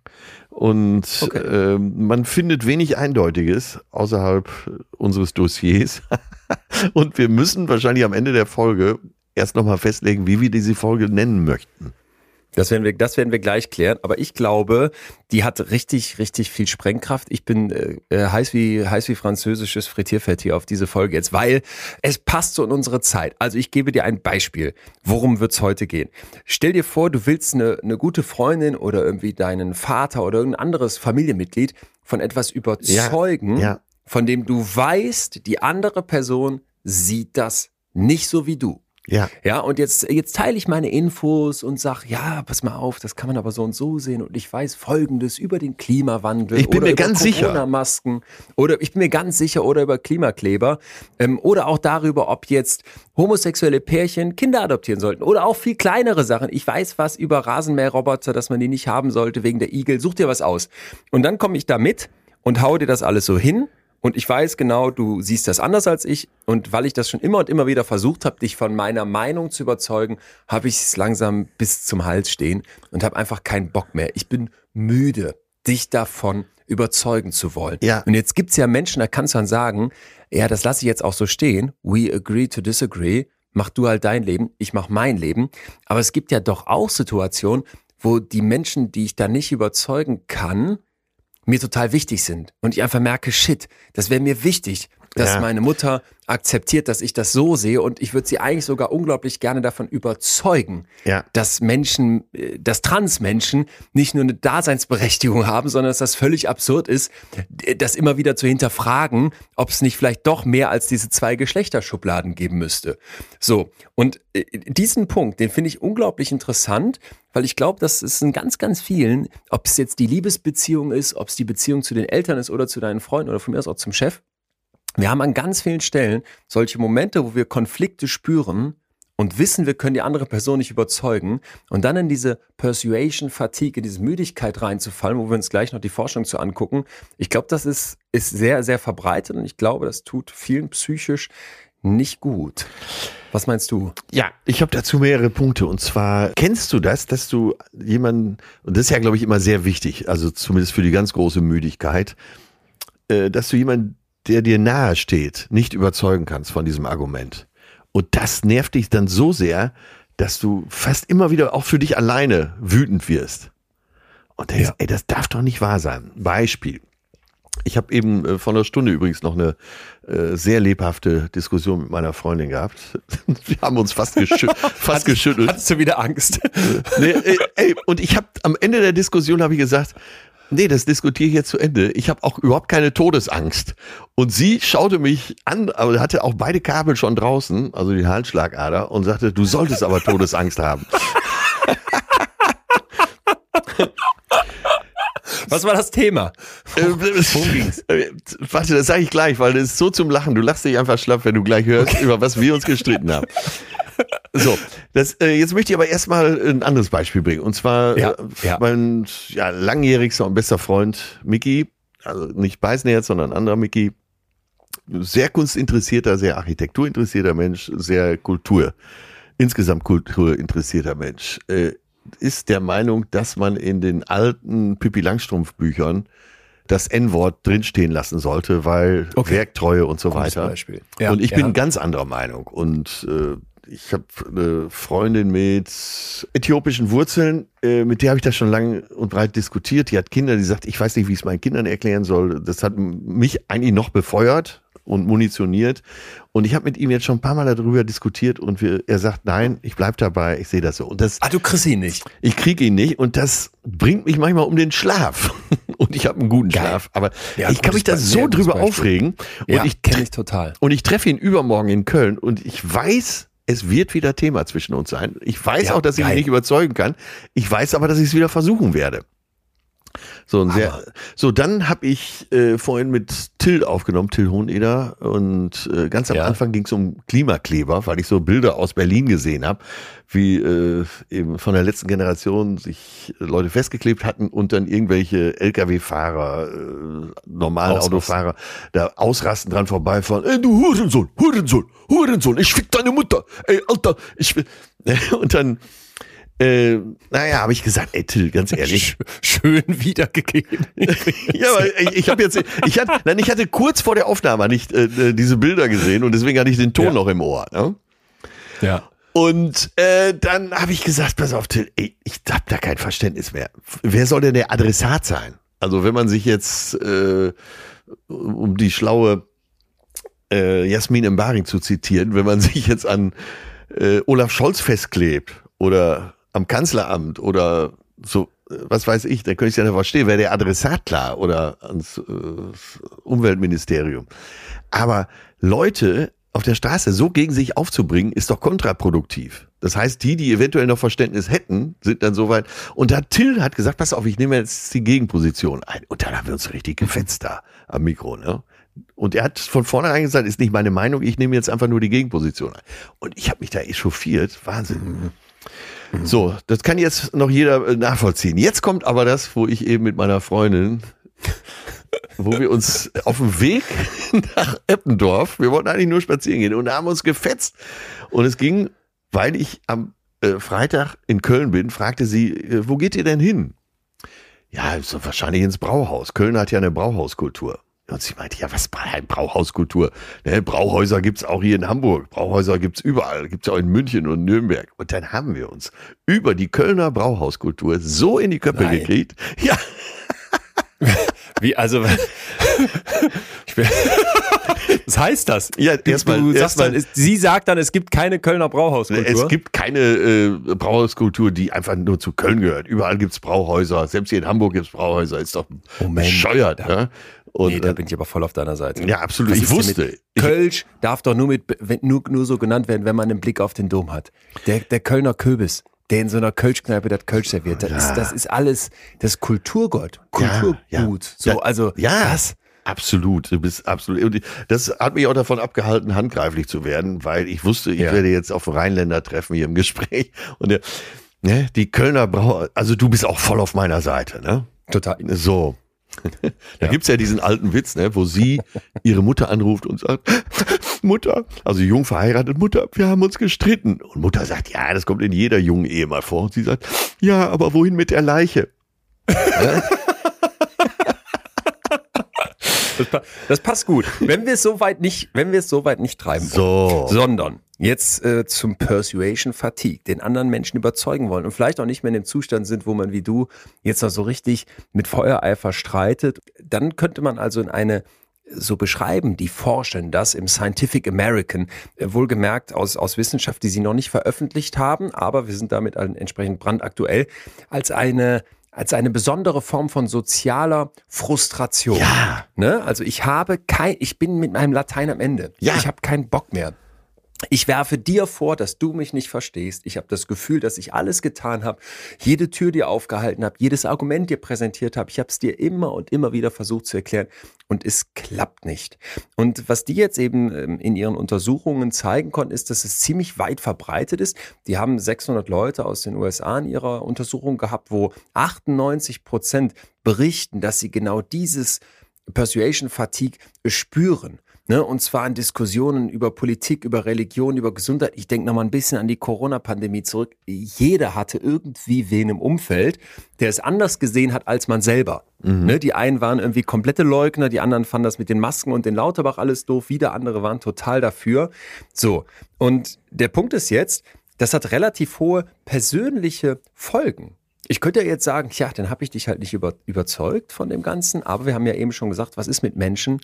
Und Okay. ähm, man findet wenig Eindeutiges außerhalb unseres Dossiers. Und wir müssen wahrscheinlich am Ende der Folge erst nochmal festlegen, wie wir diese Folge nennen möchten. Das werden wir, das werden wir gleich klären. Aber ich glaube, die hat richtig, richtig viel Sprengkraft. Ich bin äh, äh, heiß wie heiß wie französisches Frittierfett hier auf diese Folge jetzt, weil es passt so in unsere Zeit. Also ich gebe dir ein Beispiel. Worum wird's heute gehen? Stell dir vor, du willst eine, eine gute Freundin oder irgendwie deinen Vater oder irgendein anderes Familienmitglied von etwas überzeugen, ja. von dem du weißt, die andere Person sieht das nicht so wie du. Ja, Ja, und jetzt, jetzt teile ich meine Infos und sag, ja, pass mal auf, das kann man aber so und so sehen und ich weiß Folgendes über den Klimawandel. Ich bin oder mir über ganz sicher. Corona-Masken oder ich bin mir ganz sicher oder über Klimakleber ähm, oder auch darüber, ob jetzt homosexuelle Pärchen Kinder adoptieren sollten oder auch viel kleinere Sachen. Ich weiß was über Rasenmäherroboter, dass man die nicht haben sollte wegen der Igel. Such dir was aus. Und dann komme ich da mit und hau dir das alles so hin und ich weiß genau, du siehst das anders als ich. Und weil ich das schon immer und immer wieder versucht habe, dich von meiner Meinung zu überzeugen, habe ich es langsam bis zum Hals stehen und habe einfach keinen Bock mehr. Ich bin müde, dich davon überzeugen zu wollen. Ja. Und jetzt gibt's ja Menschen, da kannst du dann sagen, ja, das lasse ich jetzt auch so stehen. We agree to disagree. Mach du halt dein Leben, ich mach mein Leben. Aber es gibt ja doch auch Situationen, wo die Menschen, die ich da nicht überzeugen kann, mir total wichtig sind und ich einfach merke, shit, das wäre mir wichtig dass Ja. meine Mutter akzeptiert, dass ich das so sehe und ich würde sie eigentlich sogar unglaublich gerne davon überzeugen, Ja. dass Menschen, äh, dass Transmenschen nicht nur eine Daseinsberechtigung haben, sondern dass das völlig absurd ist, das immer wieder zu hinterfragen, ob es nicht vielleicht doch mehr als diese zwei Geschlechterschubladen geben müsste. So, und äh, diesen Punkt, den finde ich unglaublich interessant, weil ich glaube, dass es in ganz, ganz vielen, ob es jetzt die Liebesbeziehung ist, ob es die Beziehung zu den Eltern ist oder zu deinen Freunden oder von mir aus auch zum Chef, wir haben an ganz vielen Stellen solche Momente, wo wir Konflikte spüren und wissen, wir können die andere Person nicht überzeugen und dann in diese Persuasion Fatigue, in diese Müdigkeit reinzufallen, wo wir uns gleich noch die Forschung zu angucken. Ich glaube, das ist, ist sehr, sehr verbreitet und ich glaube, das tut vielen psychisch nicht gut. Was meinst du? Ja, ich habe dazu mehrere Punkte. Und zwar, kennst du das, dass du jemanden, und das ist ja, glaube ich, immer sehr wichtig, also zumindest für die ganz große Müdigkeit, äh, dass du jemanden, der dir nahe steht, nicht überzeugen kannst von diesem Argument. Und das nervt dich dann so sehr, dass du fast immer wieder auch für dich alleine wütend wirst. Und denkst, Ja. ey, das darf doch nicht wahr sein. Beispiel. Ich habe eben äh, vor einer Stunde übrigens noch eine äh, sehr lebhafte Diskussion mit meiner Freundin gehabt. Wir haben uns fast, geschü fast geschüttelt. Hattest du wieder Angst? Nee, ey, ey, und ich habe am Ende der Diskussion habe ich gesagt, nee, das diskutiere ich jetzt zu Ende. Ich habe auch überhaupt keine Todesangst. Und sie schaute mich an, aber hatte auch beide Kabel schon draußen, also die Halsschlagader, und sagte, du solltest aber Todesangst haben. Was war das Thema? Äh, Worum ging's? Warte, das sage ich gleich, weil das ist so zum Lachen. Du lachst dich einfach schlapp, wenn du gleich hörst, über was wir uns gestritten haben. So, das, äh, jetzt möchte ich aber erstmal ein anderes Beispiel bringen. Und zwar Ja, äh, ja. mein ja, langjährigster und bester Freund Mickey, also nicht Beißnerz, sondern ein anderer Mickey, sehr kunstinteressierter, sehr architekturinteressierter Mensch, sehr Kultur, insgesamt kulturinteressierter Mensch, äh, ist der Meinung, dass man in den alten Pippi Langstrumpf Büchern das N-Wort drinstehen lassen sollte, weil Okay. Werktreue und so weiter. Ja, und ich ja. bin ganz anderer Meinung. Und äh, ich habe eine Freundin mit äthiopischen Wurzeln, äh, mit der habe ich das schon lang und breit diskutiert. Die hat Kinder, die sagt, ich weiß nicht, wie ich es meinen Kindern erklären soll. Das hat mich eigentlich noch befeuert und munitioniert. Und ich habe mit ihm jetzt schon ein paar Mal darüber diskutiert und wir, er sagt, nein, ich bleib dabei, ich sehe das so. Und das, Ah, du kriegst ihn nicht. ich kriege ihn nicht und das bringt mich manchmal um den Schlaf. Und ich habe einen guten Geil. Schlaf, aber Ja, ich kann mich da so drüber aufregen. Und Ja, ich kenne ich total. und ich treffe ihn übermorgen in Köln und ich weiß, es wird wieder Thema zwischen uns sein. Ich weiß Ja, auch, dass ich ihn geil. nicht überzeugen kann. Ich weiß aber, dass ich es wieder versuchen werde. So, ein sehr, so dann habe ich äh, vorhin mit Till aufgenommen, Till Hoheneder. Und äh, ganz am Ja. Anfang ging es um Klimakleber, weil ich so Bilder aus Berlin gesehen habe, wie äh, eben von der letzten Generation sich Leute festgeklebt hatten und dann irgendwelche Lkw-Fahrer, äh, normalen Ausrasten. Autofahrer da ausrasten dran vorbeifahren. Ey, du Hurensohn, Hurensohn, Hurensohn, ich fick deine Mutter. Ey, Alter, ich will. Und dann, äh, naja, habe ich gesagt, ey, Till, ganz ehrlich. Schön wiedergegeben. Ja, aber ich, ich habe jetzt, ich hatte, nein, ich hatte kurz vor der Aufnahme nicht äh, diese Bilder gesehen und deswegen hatte ich den Ton Ja. noch im Ohr. Ne? ja. Und äh, dann habe ich gesagt, pass auf, Till, ey, ich hab da kein Verständnis mehr. Wer soll denn der Adressat sein? Also wenn man sich jetzt äh, um die schlaue äh, Jasmin Embaring zu zitieren, wenn man sich jetzt an äh, Olaf Scholz festklebt oder am Kanzleramt oder so, äh, was weiß ich, dann könnte ich ja nicht verstehen, wäre der Adressat klar oder ans äh, Umweltministerium. Aber Leute auf der Straße so gegen sich aufzubringen, ist doch kontraproduktiv. Das heißt, die, die eventuell noch Verständnis hätten, sind dann soweit. Und da Till hat gesagt, pass auf, ich nehme jetzt die Gegenposition ein. Und dann haben wir uns richtig gefetzt da am Mikro, ne? Und er hat von vornherein gesagt, ist nicht meine Meinung, ich nehme jetzt einfach nur die Gegenposition ein. Und ich habe mich da echauffiert. Wahnsinn. So, das kann jetzt noch jeder äh, nachvollziehen. Jetzt kommt aber das, wo ich eben mit meiner Freundin, wo wir uns auf dem Weg nach Eppendorf, wir wollten eigentlich nur spazieren gehen und haben uns gefetzt. Und es ging, weil ich am äh, Freitag in Köln bin, fragte sie, äh, wo geht ihr denn hin? Ja, so wahrscheinlich ins Brauhaus. Köln hat ja eine Brauhauskultur. Und sie meinte, ja, was Bra- Brauhauskultur? Ne, Brauhäuser gibt's auch hier in Hamburg. Brauhäuser gibt's überall. Gibt's auch in München und Nürnberg. Und dann haben wir uns über die Kölner Brauhauskultur so in die Köpfe Nein. gekriegt. Ja, Wie, also, Was heißt das? Ja, du, erstmal- du sagst erstmal- dann, es- sie sagt dann, es gibt keine Kölner Brauhauskultur. Es gibt keine äh, Brauhauskultur, die einfach nur zu Köln gehört. Überall gibt's Brauhäuser. Selbst hier in Hamburg gibt's Brauhäuser. Ist doch Moment. bescheuert. Ja? Und, nee, da äh, bin ich aber voll auf deiner Seite. ja, absolut. Was Ich wusste. Kölsch darf doch nur, mit, nur, nur so genannt werden, wenn man einen Blick auf den Dom hat. Der, der Kölner Köbis, der in so einer Kölschkneipe das Kölsch serviert, das, ist, das ist alles, das Kulturgott, Kulturgut. Ja, ja. So, Ja, also, ja. was? Absolut, du bist absolut. Und das hat mich auch davon abgehalten, handgreiflich zu werden, weil ich wusste, ich Ja. werde jetzt auf Rheinländer treffen hier im Gespräch. Und der, ne, die Kölner Brauer, also du bist auch voll auf meiner Seite, ne? Total. So. Da gibt's ja diesen alten Witz, ne, wo sie ihre Mutter anruft und sagt, Mutter, also jung verheiratet, Mutter, wir haben uns gestritten. Und Mutter sagt, ja, das kommt in jeder jungen Ehe mal vor. Und sie sagt, ja, aber wohin mit der Leiche? Das, pa- das passt gut. Wenn wir es soweit nicht, wenn wir es soweit nicht treiben So. sondern jetzt äh, zum Persuasion Fatigue, den anderen Menschen überzeugen wollen und vielleicht auch nicht mehr in dem Zustand sind, wo man wie du jetzt noch so richtig mit Feuereifer streitet, dann könnte man also in eine so beschreiben, die forschen das im Scientific American, äh, wohlgemerkt aus, aus Wissenschaft, die sie noch nicht veröffentlicht haben, aber wir sind damit entsprechend brandaktuell, als eine als eine besondere Form von sozialer Frustration. Ja. Ne? Also ich habe kein, ich bin mit meinem Latein am Ende. Ja. Ich habe keinen Bock mehr. Ich werfe dir vor, dass du mich nicht verstehst. Ich habe das Gefühl, dass ich alles getan habe, jede Tür dir aufgehalten habe, jedes Argument dir präsentiert habe. Ich habe es dir immer und immer wieder versucht zu erklären und es klappt nicht. Und was die jetzt eben ähm, in ihren Untersuchungen zeigen konnten, ist, dass es ziemlich weit verbreitet ist. Die haben 600 Leute aus den USA in ihrer Untersuchung gehabt, wo 98 Prozent berichten, dass sie genau dieses Persuasion Fatigue spüren. Ne, und zwar in Diskussionen über Politik, über Religion, über Gesundheit. Ich denke nochmal ein bisschen an die Corona-Pandemie zurück. Jeder hatte irgendwie wen im Umfeld, der es anders gesehen hat als man selber. Ne, die einen waren irgendwie komplette Leugner, die anderen fanden das mit den Masken und den Lauterbach alles doof, wieder andere waren total dafür. So, und der Punkt ist jetzt, das hat relativ hohe persönliche Folgen. Ich könnte ja jetzt sagen, ja, dann habe ich dich halt nicht über, überzeugt von dem Ganzen, aber wir haben ja eben schon gesagt, was ist mit Menschen,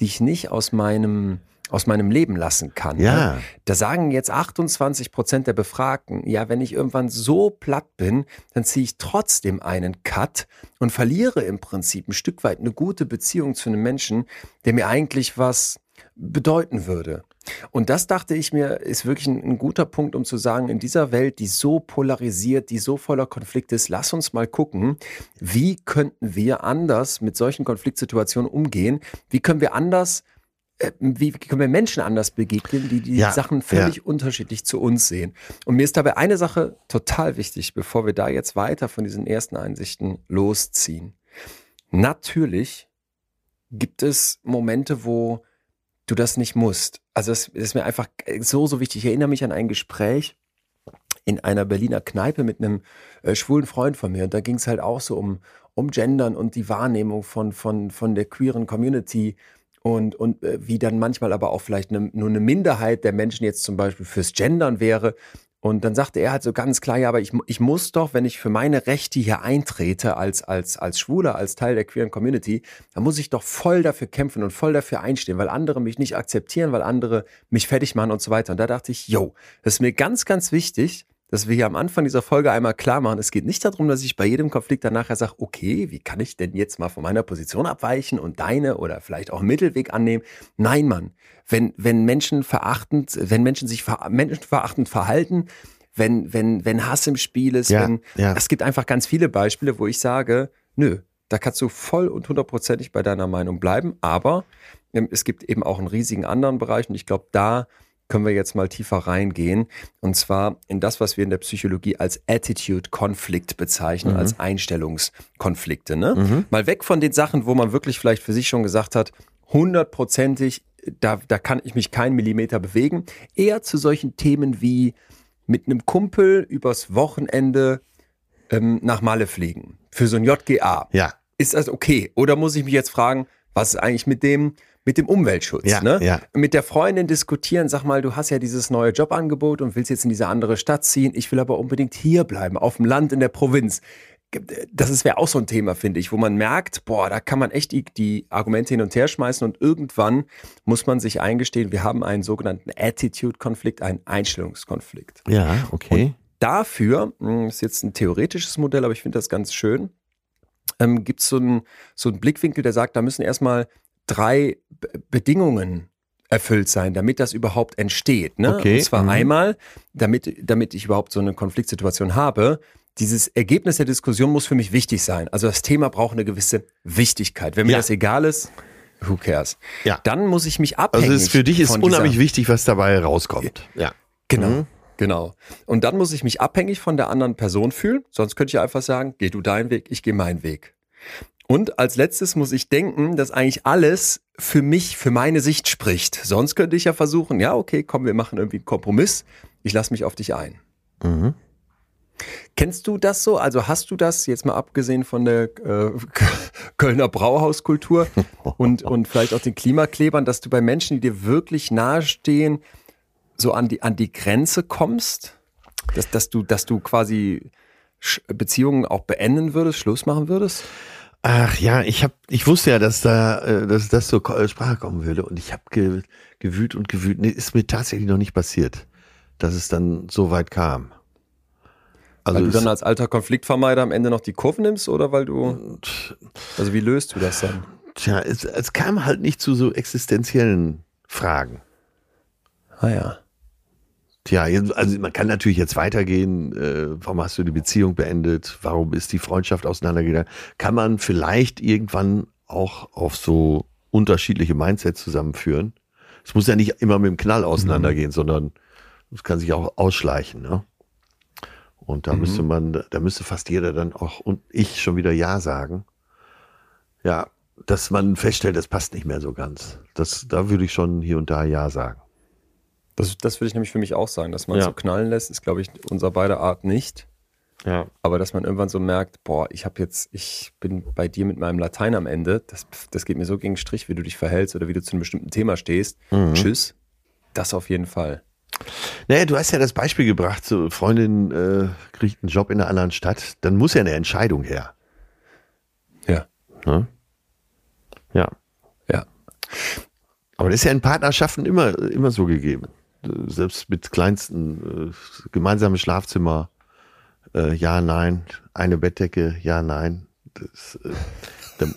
die ich nicht aus meinem aus meinem Leben lassen kann. Ja. Ne? Da sagen jetzt 28 Prozent der Befragten, ja, wenn ich irgendwann so platt bin, dann ziehe ich trotzdem einen Cut und verliere im Prinzip ein Stück weit eine gute Beziehung zu einem Menschen, der mir eigentlich was bedeuten würde. Und das dachte ich mir, ist wirklich ein, ein guter Punkt, um zu sagen, in dieser Welt, die so polarisiert, die so voller Konflikte ist, lass uns mal gucken, wie könnten wir anders mit solchen Konfliktsituationen umgehen? Wie können wir anders, äh, wie können wir Menschen anders begegnen, die die Ja, Sachen völlig unterschiedlich zu uns sehen? Und mir ist dabei eine Sache total wichtig, bevor wir da jetzt weiter von diesen ersten Einsichten losziehen. Natürlich gibt es Momente, wo du das nicht musst. Also es ist mir einfach so, so wichtig. Ich erinnere mich an ein Gespräch in einer Berliner Kneipe mit einem äh, schwulen Freund von mir. Und da ging es halt auch so um, um Gendern und die Wahrnehmung von, von, von der queeren Community und, und äh, wie dann manchmal aber auch vielleicht ne, nur eine Minderheit der Menschen jetzt zum Beispiel fürs Gendern wäre. Und dann sagte er halt so ganz klar, ja, aber ich, ich muss doch, wenn ich für meine Rechte hier eintrete als, als, als Schwuler, als Teil der queeren Community, dann muss ich doch voll dafür kämpfen und voll dafür einstehen, weil andere mich nicht akzeptieren, weil andere mich fertig machen und so weiter. Und da dachte ich, yo, das ist mir ganz, ganz wichtig, dass wir hier am Anfang dieser Folge einmal klar machen, es geht nicht darum, dass ich bei jedem Konflikt dann nachher sage, okay, wie kann ich denn jetzt mal von meiner Position abweichen und deine oder vielleicht auch einen Mittelweg annehmen? Nein, Mann. Wenn, wenn Menschen verachtend, wenn Menschen sich ver menschenverachtend verhalten, wenn, wenn, wenn Hass im Spiel ist, Ja, wenn, ja. es gibt einfach ganz viele Beispiele, wo ich sage, nö, da kannst du voll und hundertprozentig bei deiner Meinung bleiben, aber ähm, es gibt eben auch einen riesigen anderen Bereich und ich glaube, da können wir jetzt mal tiefer reingehen. Und zwar in das, was wir in der Psychologie als Attitude-Konflikt bezeichnen, als Einstellungskonflikte. Ne? Mal weg von den Sachen, wo man wirklich vielleicht für sich schon gesagt hat, hundertprozentig, da, da kann ich mich keinen Millimeter bewegen. Eher zu solchen Themen wie mit einem Kumpel übers Wochenende ähm, nach Malle fliegen. Für so ein JGA. Ja. Ist das okay? Oder muss ich mich jetzt fragen, was ist eigentlich mit dem, mit dem Umweltschutz? Ja, ne? ja. Mit der Freundin diskutieren, sag mal, du hast ja dieses neue Jobangebot und willst jetzt in diese andere Stadt ziehen. Ich will aber unbedingt hier bleiben, auf dem Land in der Provinz. das wäre auch so ein Thema, finde ich, wo man merkt, boah, da kann man echt die, die Argumente hin und her schmeißen und irgendwann muss man sich eingestehen, wir haben einen sogenannten Attitude-Konflikt, einen Einstellungskonflikt. Ja, okay. Und dafür, hm, ist jetzt ein theoretisches Modell, aber ich finde das ganz schön, ähm, gibt so es ein, so einen Blickwinkel, der sagt, da müssen erstmal drei B Bedingungen erfüllt sein, damit das überhaupt entsteht. Ne? Okay. Und zwar Mhm. einmal, damit, damit ich überhaupt so eine Konfliktsituation habe, dieses Ergebnis der Diskussion muss für mich wichtig sein. Also das Thema braucht eine gewisse Wichtigkeit. Wenn mir Ja. das egal ist, who cares? Ja. Dann muss ich mich abhängig Also es ist für dich ist unheimlich wichtig, was dabei rauskommt. Ja. Genau. Mhm. Genau. Und dann muss ich mich abhängig von der anderen Person fühlen. Sonst könnte ich einfach sagen, geh du deinen Weg, ich gehe meinen Weg. Und als letztes muss ich denken, dass eigentlich alles für mich, für meine Sicht spricht. Sonst könnte ich ja versuchen, ja, okay, komm, wir machen irgendwie einen Kompromiss. Ich lasse mich auf dich ein. Mhm. Kennst du das so? Also hast du das, jetzt mal abgesehen von der äh, Kölner Brauhauskultur und, und vielleicht auch den Klimaklebern, dass du bei Menschen, die dir wirklich nahestehen, so an die, an die Grenze kommst? Dass, dass, du, dass du quasi Beziehungen auch beenden würdest, Schluss machen würdest? Ach ja, ich hab, ich wusste ja, dass da, äh, dass das zur äh, Sprache kommen würde und ich habe ge, gewühlt und gewühlt. Nee, ist mir tatsächlich noch nicht passiert, dass es dann so weit kam. Also weil du dann als alter Konfliktvermeider am Ende noch die Kurve nimmst oder weil du, also wie löst du das dann? tja, es, es kam halt nicht zu so existenziellen Fragen. Ah ja. Tja, also man kann natürlich jetzt weitergehen. Äh, warum hast du die Beziehung beendet? Warum ist die Freundschaft auseinandergegangen? Kann man vielleicht irgendwann auch auf so unterschiedliche Mindsets zusammenführen? Es muss ja nicht immer mit dem Knall auseinandergehen, sondern es kann sich auch ausschleichen. Ne? Und da müsste man, da müsste fast jeder dann auch und ich schon wieder Ja sagen. Ja, dass man feststellt, das passt nicht mehr so ganz. Das, da würde ich schon hier und da Ja sagen. Das, das würde ich nämlich für mich auch sagen, dass man Ja. so knallen lässt, ist, glaube ich, unser beider Art nicht. Ja. Aber dass man irgendwann so merkt, boah, ich habe jetzt, ich bin bei dir mit meinem Latein am Ende, das, das geht mir so gegen den Strich, wie du dich verhältst oder wie du zu einem bestimmten Thema stehst. Mhm. Tschüss. Das auf jeden Fall. Naja, du hast ja das Beispiel gebracht, so Freundin äh, kriegt einen Job in einer anderen Stadt, dann muss ja eine Entscheidung her. Ja. Ne? Ja. Ja. Aber das ist ja in Partnerschaften immer, immer so gegeben. Selbst mit kleinsten, äh, gemeinsames Schlafzimmer, äh, ja, nein, eine Bettdecke, ja, nein. Das, äh,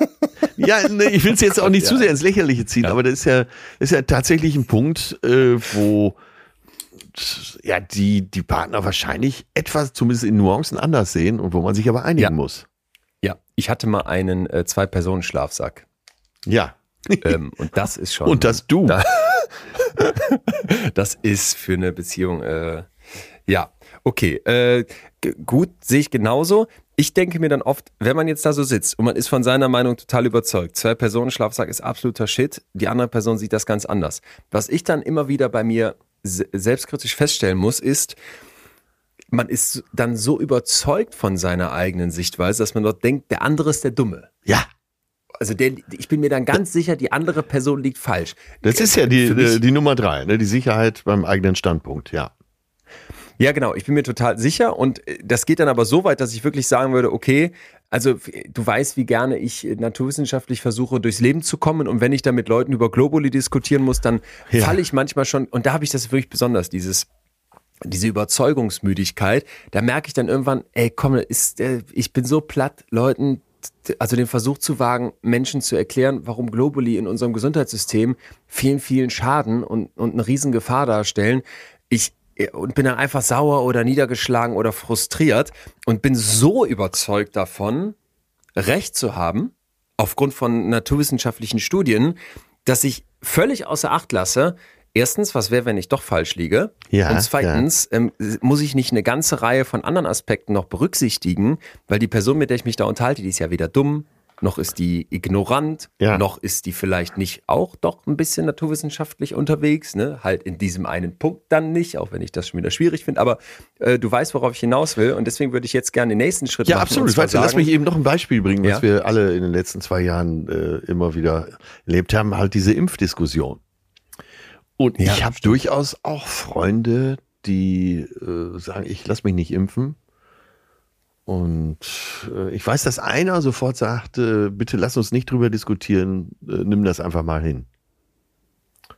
ja, nee, ich will es jetzt auch nicht zu sehr ins Lächerliche ziehen, aber das ist ja, das ist ja tatsächlich ein Punkt, äh, wo ja die, die Partner wahrscheinlich etwas, zumindest in Nuancen anders sehen und wo man sich aber einigen Ja. muss. Ja. Ich hatte mal einen äh, Zwei-Personen-Schlafsack. Ja. Ähm, und das ist schon. Und das du. Da- das ist für eine Beziehung, äh, ja, okay. Äh, gut, sehe ich genauso. Ich denke mir dann oft, wenn man jetzt da so sitzt und man ist von seiner Meinung total überzeugt, zwei Personen Schlafsack ist absoluter Shit, die andere Person sieht das ganz anders. Was ich dann immer wieder bei mir se- selbstkritisch feststellen muss, ist, man ist dann so überzeugt von seiner eigenen Sichtweise, dass man dort denkt, der andere ist der Dumme. Ja. Also der, ich bin mir dann ganz sicher, die andere Person liegt falsch. Das ist ja die, äh, die Nummer drei, ne? die Sicherheit beim eigenen Standpunkt, ja. Ja, genau. Ich bin mir total sicher. Und äh, das geht dann aber so weit, dass ich wirklich sagen würde, okay, also du weißt, wie gerne ich äh, naturwissenschaftlich versuche, durchs Leben zu kommen. Und wenn ich dann mit Leuten über Globuli diskutieren muss, dann Ja. falle ich manchmal schon, und da habe ich das wirklich besonders, dieses diese Überzeugungsmüdigkeit, da merke ich dann irgendwann, ey, komm, ist, äh, ich bin so platt, Leuten, also den Versuch zu wagen, Menschen zu erklären, warum Globuli in unserem Gesundheitssystem vielen, vielen Schaden und, und eine Riesengefahr darstellen. Ich, äh, und bin dann einfach sauer oder niedergeschlagen oder frustriert und bin so überzeugt davon, Recht zu haben, aufgrund von naturwissenschaftlichen Studien, dass ich völlig außer Acht lasse, erstens, was wäre, wenn ich doch falsch liege? Ja, und zweitens, ähm, muss ich nicht eine ganze Reihe von anderen Aspekten noch berücksichtigen, weil die Person, mit der ich mich da unterhalte, die ist ja weder dumm, noch ist die ignorant, Ja. noch ist die vielleicht nicht auch doch ein bisschen naturwissenschaftlich unterwegs, ne? Halt in diesem einen Punkt dann nicht, auch wenn ich das schon wieder schwierig finde, aber äh, du weißt, worauf ich hinaus will und deswegen würde ich jetzt gerne den nächsten Schritt Ja, machen. absolut. und zwar Warte, lass sagen- mich eben noch ein Beispiel bringen, was Ja. wir alle in den letzten zwei Jahren äh, immer wieder erlebt haben, halt diese Impfdiskussion. Und Ja, ich habe durchaus auch Freunde, die äh, sagen, ich lass mich nicht impfen. Und äh, ich weiß, dass einer sofort sagt, äh, bitte lass uns nicht drüber diskutieren, äh, nimm das einfach mal hin.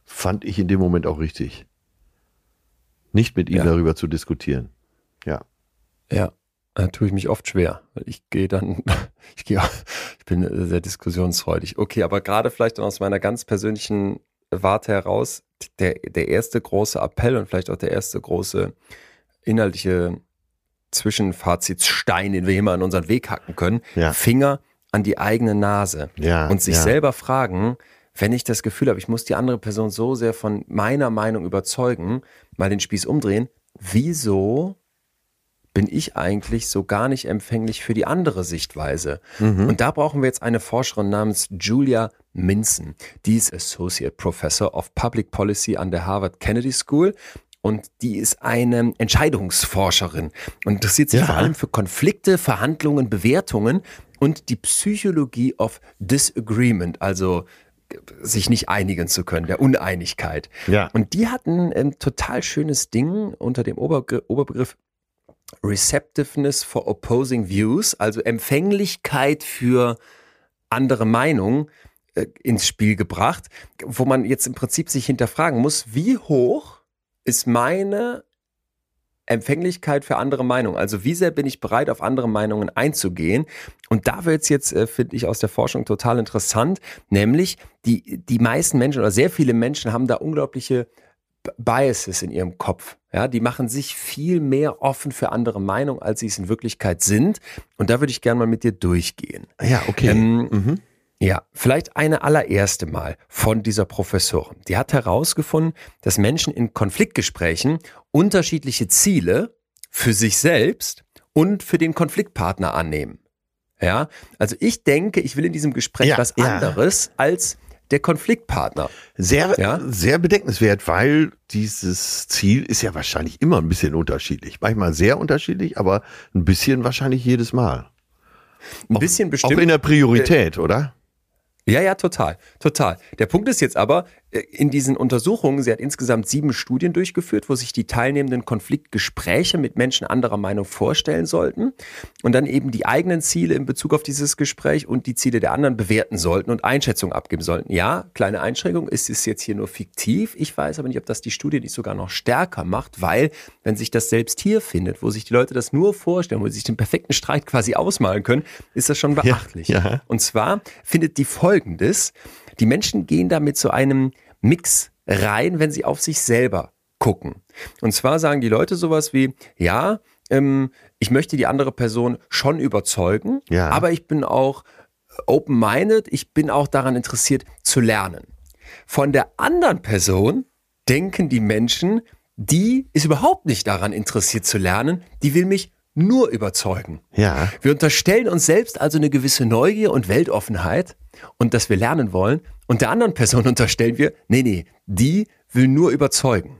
Fand ich in dem Moment auch richtig. Nicht mit ihm Ja. darüber zu diskutieren. Ja. Ja, da tue ich mich oft schwer. Ich gehe dann, ich gehe, ich bin sehr diskussionsfreudig. Okay, aber gerade vielleicht aus meiner ganz persönlichen Warte heraus, der, der erste große Appell und vielleicht auch der erste große inhaltliche Zwischenfazitsstein, den wir hier mal in unseren Weg hacken können, Ja. Finger an die eigene Nase Ja. und sich ja. selber fragen, wenn ich das Gefühl habe, ich muss die andere Person so sehr von meiner Meinung überzeugen, mal den Spieß umdrehen, wieso bin ich eigentlich so gar nicht empfänglich für die andere Sichtweise? Mhm. Und da brauchen wir jetzt eine Forscherin namens Julia Minson. Die ist Associate Professor of Public Policy an der Harvard Kennedy School. Und die ist eine Entscheidungsforscherin und interessiert sich Ja. vor allem für Konflikte, Verhandlungen, Bewertungen und die Psychologie of Disagreement, also sich nicht einigen zu können, der Uneinigkeit. Ja. Und die hatten ein total schönes Ding unter dem Oberbegriff Receptiveness for Opposing Views, also Empfänglichkeit für andere Meinungen äh, ins Spiel gebracht, wo man jetzt im Prinzip sich hinterfragen muss, wie hoch ist meine Empfänglichkeit für andere Meinungen? Also wie sehr bin ich bereit, auf andere Meinungen einzugehen? Und da wird es jetzt, äh, finde ich, aus der Forschung total interessant, nämlich die, die meisten Menschen oder sehr viele Menschen haben da unglaubliche Biases in ihrem Kopf. Ja, die machen sich viel mehr offen für andere Meinungen, als sie es in Wirklichkeit sind. Und da würde ich gerne mal mit dir durchgehen. Ja, okay. Ähm, mhm. Ja, vielleicht eine allererste Mal von dieser Professorin. Die hat herausgefunden, dass Menschen in Konfliktgesprächen unterschiedliche Ziele für sich selbst und für den Konfliktpartner annehmen. Ja, also ich denke, ich will in diesem Gespräch Ja, was ja. anderes als der Konfliktpartner. Sehr, Ja? sehr bedenkenswert, weil dieses Ziel ist ja wahrscheinlich immer ein bisschen unterschiedlich. Manchmal sehr unterschiedlich, aber ein bisschen wahrscheinlich jedes Mal. Ein bisschen Auch bestimmt. in der Priorität, oder? Ja, ja, total, total. Der Punkt ist jetzt aber, äh, in diesen Untersuchungen, sie hat insgesamt sieben Studien durchgeführt, wo sich die Teilnehmenden Konfliktgespräche mit Menschen anderer Meinung vorstellen sollten und dann eben die eigenen Ziele in Bezug auf dieses Gespräch und die Ziele der anderen bewerten sollten und Einschätzungen abgeben sollten. Ja, kleine Einschränkung, es ist jetzt hier nur fiktiv. Ich weiß aber nicht, ob das die Studie nicht sogar noch stärker macht, weil wenn sich das selbst hier findet, wo sich die Leute das nur vorstellen, wo sie sich den perfekten Streit quasi ausmalen können, ist das schon beachtlich. ja. Und zwar findet die folgendes. Die Menschen gehen da mit so einem Mix rein, wenn sie auf sich selber gucken. Und zwar sagen die Leute sowas wie, ja, ähm, ich möchte die andere Person schon überzeugen, Ja. aber ich bin auch open-minded, ich bin auch daran interessiert zu lernen. Von der anderen Person denken die Menschen, die ist überhaupt nicht daran interessiert zu lernen, die will mich nur überzeugen. Ja. Wir unterstellen uns selbst also eine gewisse Neugier und Weltoffenheit und dass wir lernen wollen. Und der anderen Person unterstellen wir, nee, nee, die will nur überzeugen.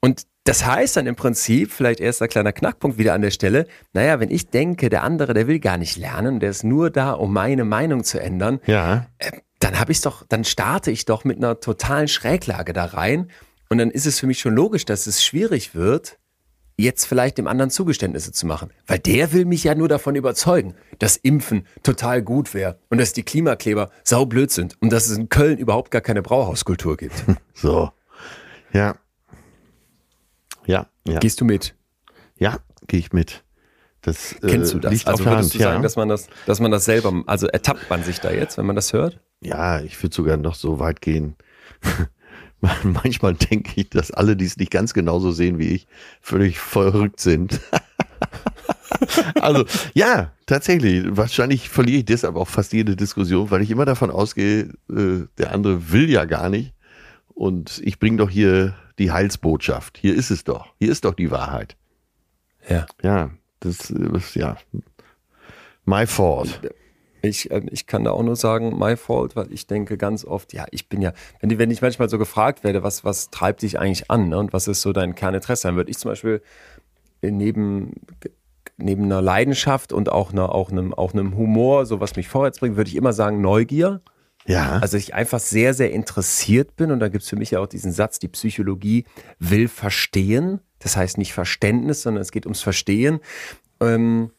Und das heißt dann im Prinzip, vielleicht erster kleiner Knackpunkt wieder an der Stelle, naja, wenn ich denke, der andere, der will gar nicht lernen, der ist nur da, um meine Meinung zu ändern, Ja. äh, dann habe ich doch, dann starte ich doch mit einer totalen Schräglage da rein. Und dann ist es für mich schon logisch, dass es schwierig wird, jetzt vielleicht dem anderen Zugeständnisse zu machen. Weil der will mich ja nur davon überzeugen, dass Impfen total gut wäre und dass die Klimakleber saublöd sind und dass es in Köln überhaupt gar keine Brauhauskultur gibt. So. Ja. Ja. Ja. Gehst du mit? Ja, gehe ich mit. Das äh, Kennst du das? liegt Also würdest Hand, du sagen, ja. dass man das, dass man das selber, also ertappt man sich da jetzt, wenn man das hört? Ja, ich würde sogar noch so weit gehen. Manchmal denke ich, dass alle, die es nicht ganz genauso sehen wie ich, völlig verrückt sind. also, ja, tatsächlich. Wahrscheinlich verliere ich deshalb auch fast jede Diskussion, weil ich immer davon ausgehe, äh, der andere will ja gar nicht. Und ich bringe doch hier die Heilsbotschaft. Hier ist es doch. Hier ist doch die Wahrheit. Ja. Ja, das ist, ja, my fault. Ich, äh, ich kann da auch nur sagen, my fault, weil ich denke ganz oft, ja, ich bin ja, wenn, wenn ich manchmal so gefragt werde, was, was treibt dich eigentlich an ne, und was ist so dein Kerninteresse, dann würde ich zum Beispiel neben, neben einer Leidenschaft und auch, einer, auch, einem, auch einem Humor, so was mich vorwärts bringt, würde ich immer sagen Neugier. Ja, Also ich einfach sehr, sehr interessiert bin und da gibt es für mich ja auch diesen Satz, die Psychologie will verstehen. Das heißt nicht Verständnis, sondern es geht ums Verstehen. Ähm,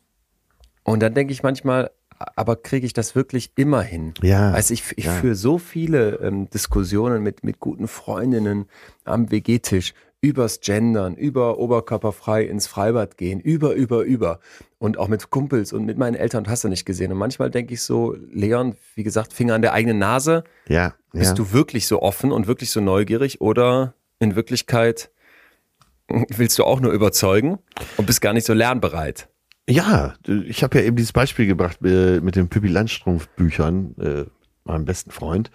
Und dann denke ich manchmal, aber kriege ich das wirklich immer hin? Ja. Also ich, ich ja. führe so viele ähm, Diskussionen mit, mit guten Freundinnen am WG-Tisch übers Gendern, über oberkörperfrei ins Freibad gehen, über, über, über. Und auch mit Kumpels und mit meinen Eltern hast du nicht gesehen. Und manchmal denke ich so, Leon, wie gesagt, Finger an der eigenen Nase. Ja. Bist ja. du wirklich so offen und wirklich so neugierig oder in Wirklichkeit willst du auch nur überzeugen und bist gar nicht so lernbereit? Ja, ich habe ja eben dieses Beispiel gebracht äh, mit den Pippi Landstrumpf Büchern, äh, meinem besten Freund.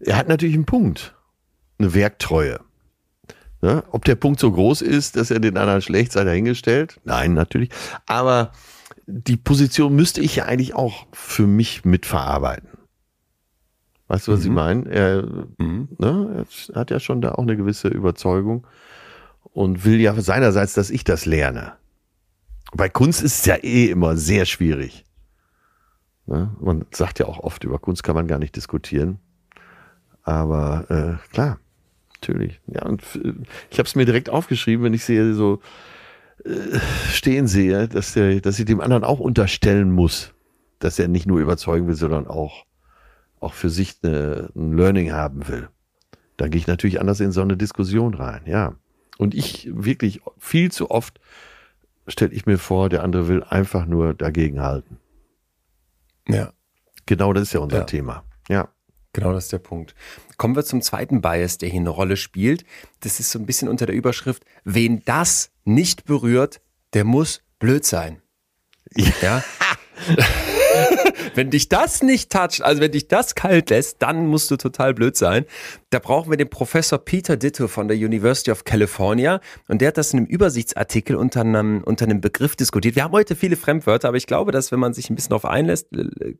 Er hat natürlich einen Punkt, eine Werktreue. Ja, ob der Punkt so groß ist, dass er den anderen schlecht sei dahingestellt? Nein, natürlich. Aber die Position müsste ich ja eigentlich auch für mich mitverarbeiten. Weißt du, was ich meine? Er, ne, er hat ja schon da auch eine gewisse Überzeugung und will ja seinerseits, dass ich das lerne. Bei Kunst ist es ja eh immer sehr schwierig. Ne? Man sagt ja auch oft, über Kunst kann man gar nicht diskutieren. Aber äh, klar, natürlich. Ja, und äh, ich habe es mir direkt aufgeschrieben, wenn ich sehe, so äh, stehen sehe, dass, der, dass ich dem anderen auch unterstellen muss, dass er nicht nur überzeugen will, sondern auch, auch für sich eine, ein Learning haben will. Dann gehe ich natürlich anders in so eine Diskussion rein, ja. Und ich wirklich viel zu oft stelle ich mir vor, der andere will einfach nur dagegen halten. Ja. Genau das ist ja unser Ja. Thema. Ja. Genau, das ist der Punkt. Kommen wir zum zweiten Bias, der hier eine Rolle spielt. Das ist so ein bisschen unter der Überschrift, wen das nicht berührt, der muss blöd sein. Ja. wenn dich das nicht toucht, also wenn dich das kalt lässt, dann musst du total blöd sein. Da brauchen wir den Professor Peter Ditto von der University of California und der hat das in einem Übersichtsartikel unter einem, unter einem Begriff diskutiert. Wir haben heute viele Fremdwörter, aber ich glaube, dass wenn man sich ein bisschen darauf einlässt,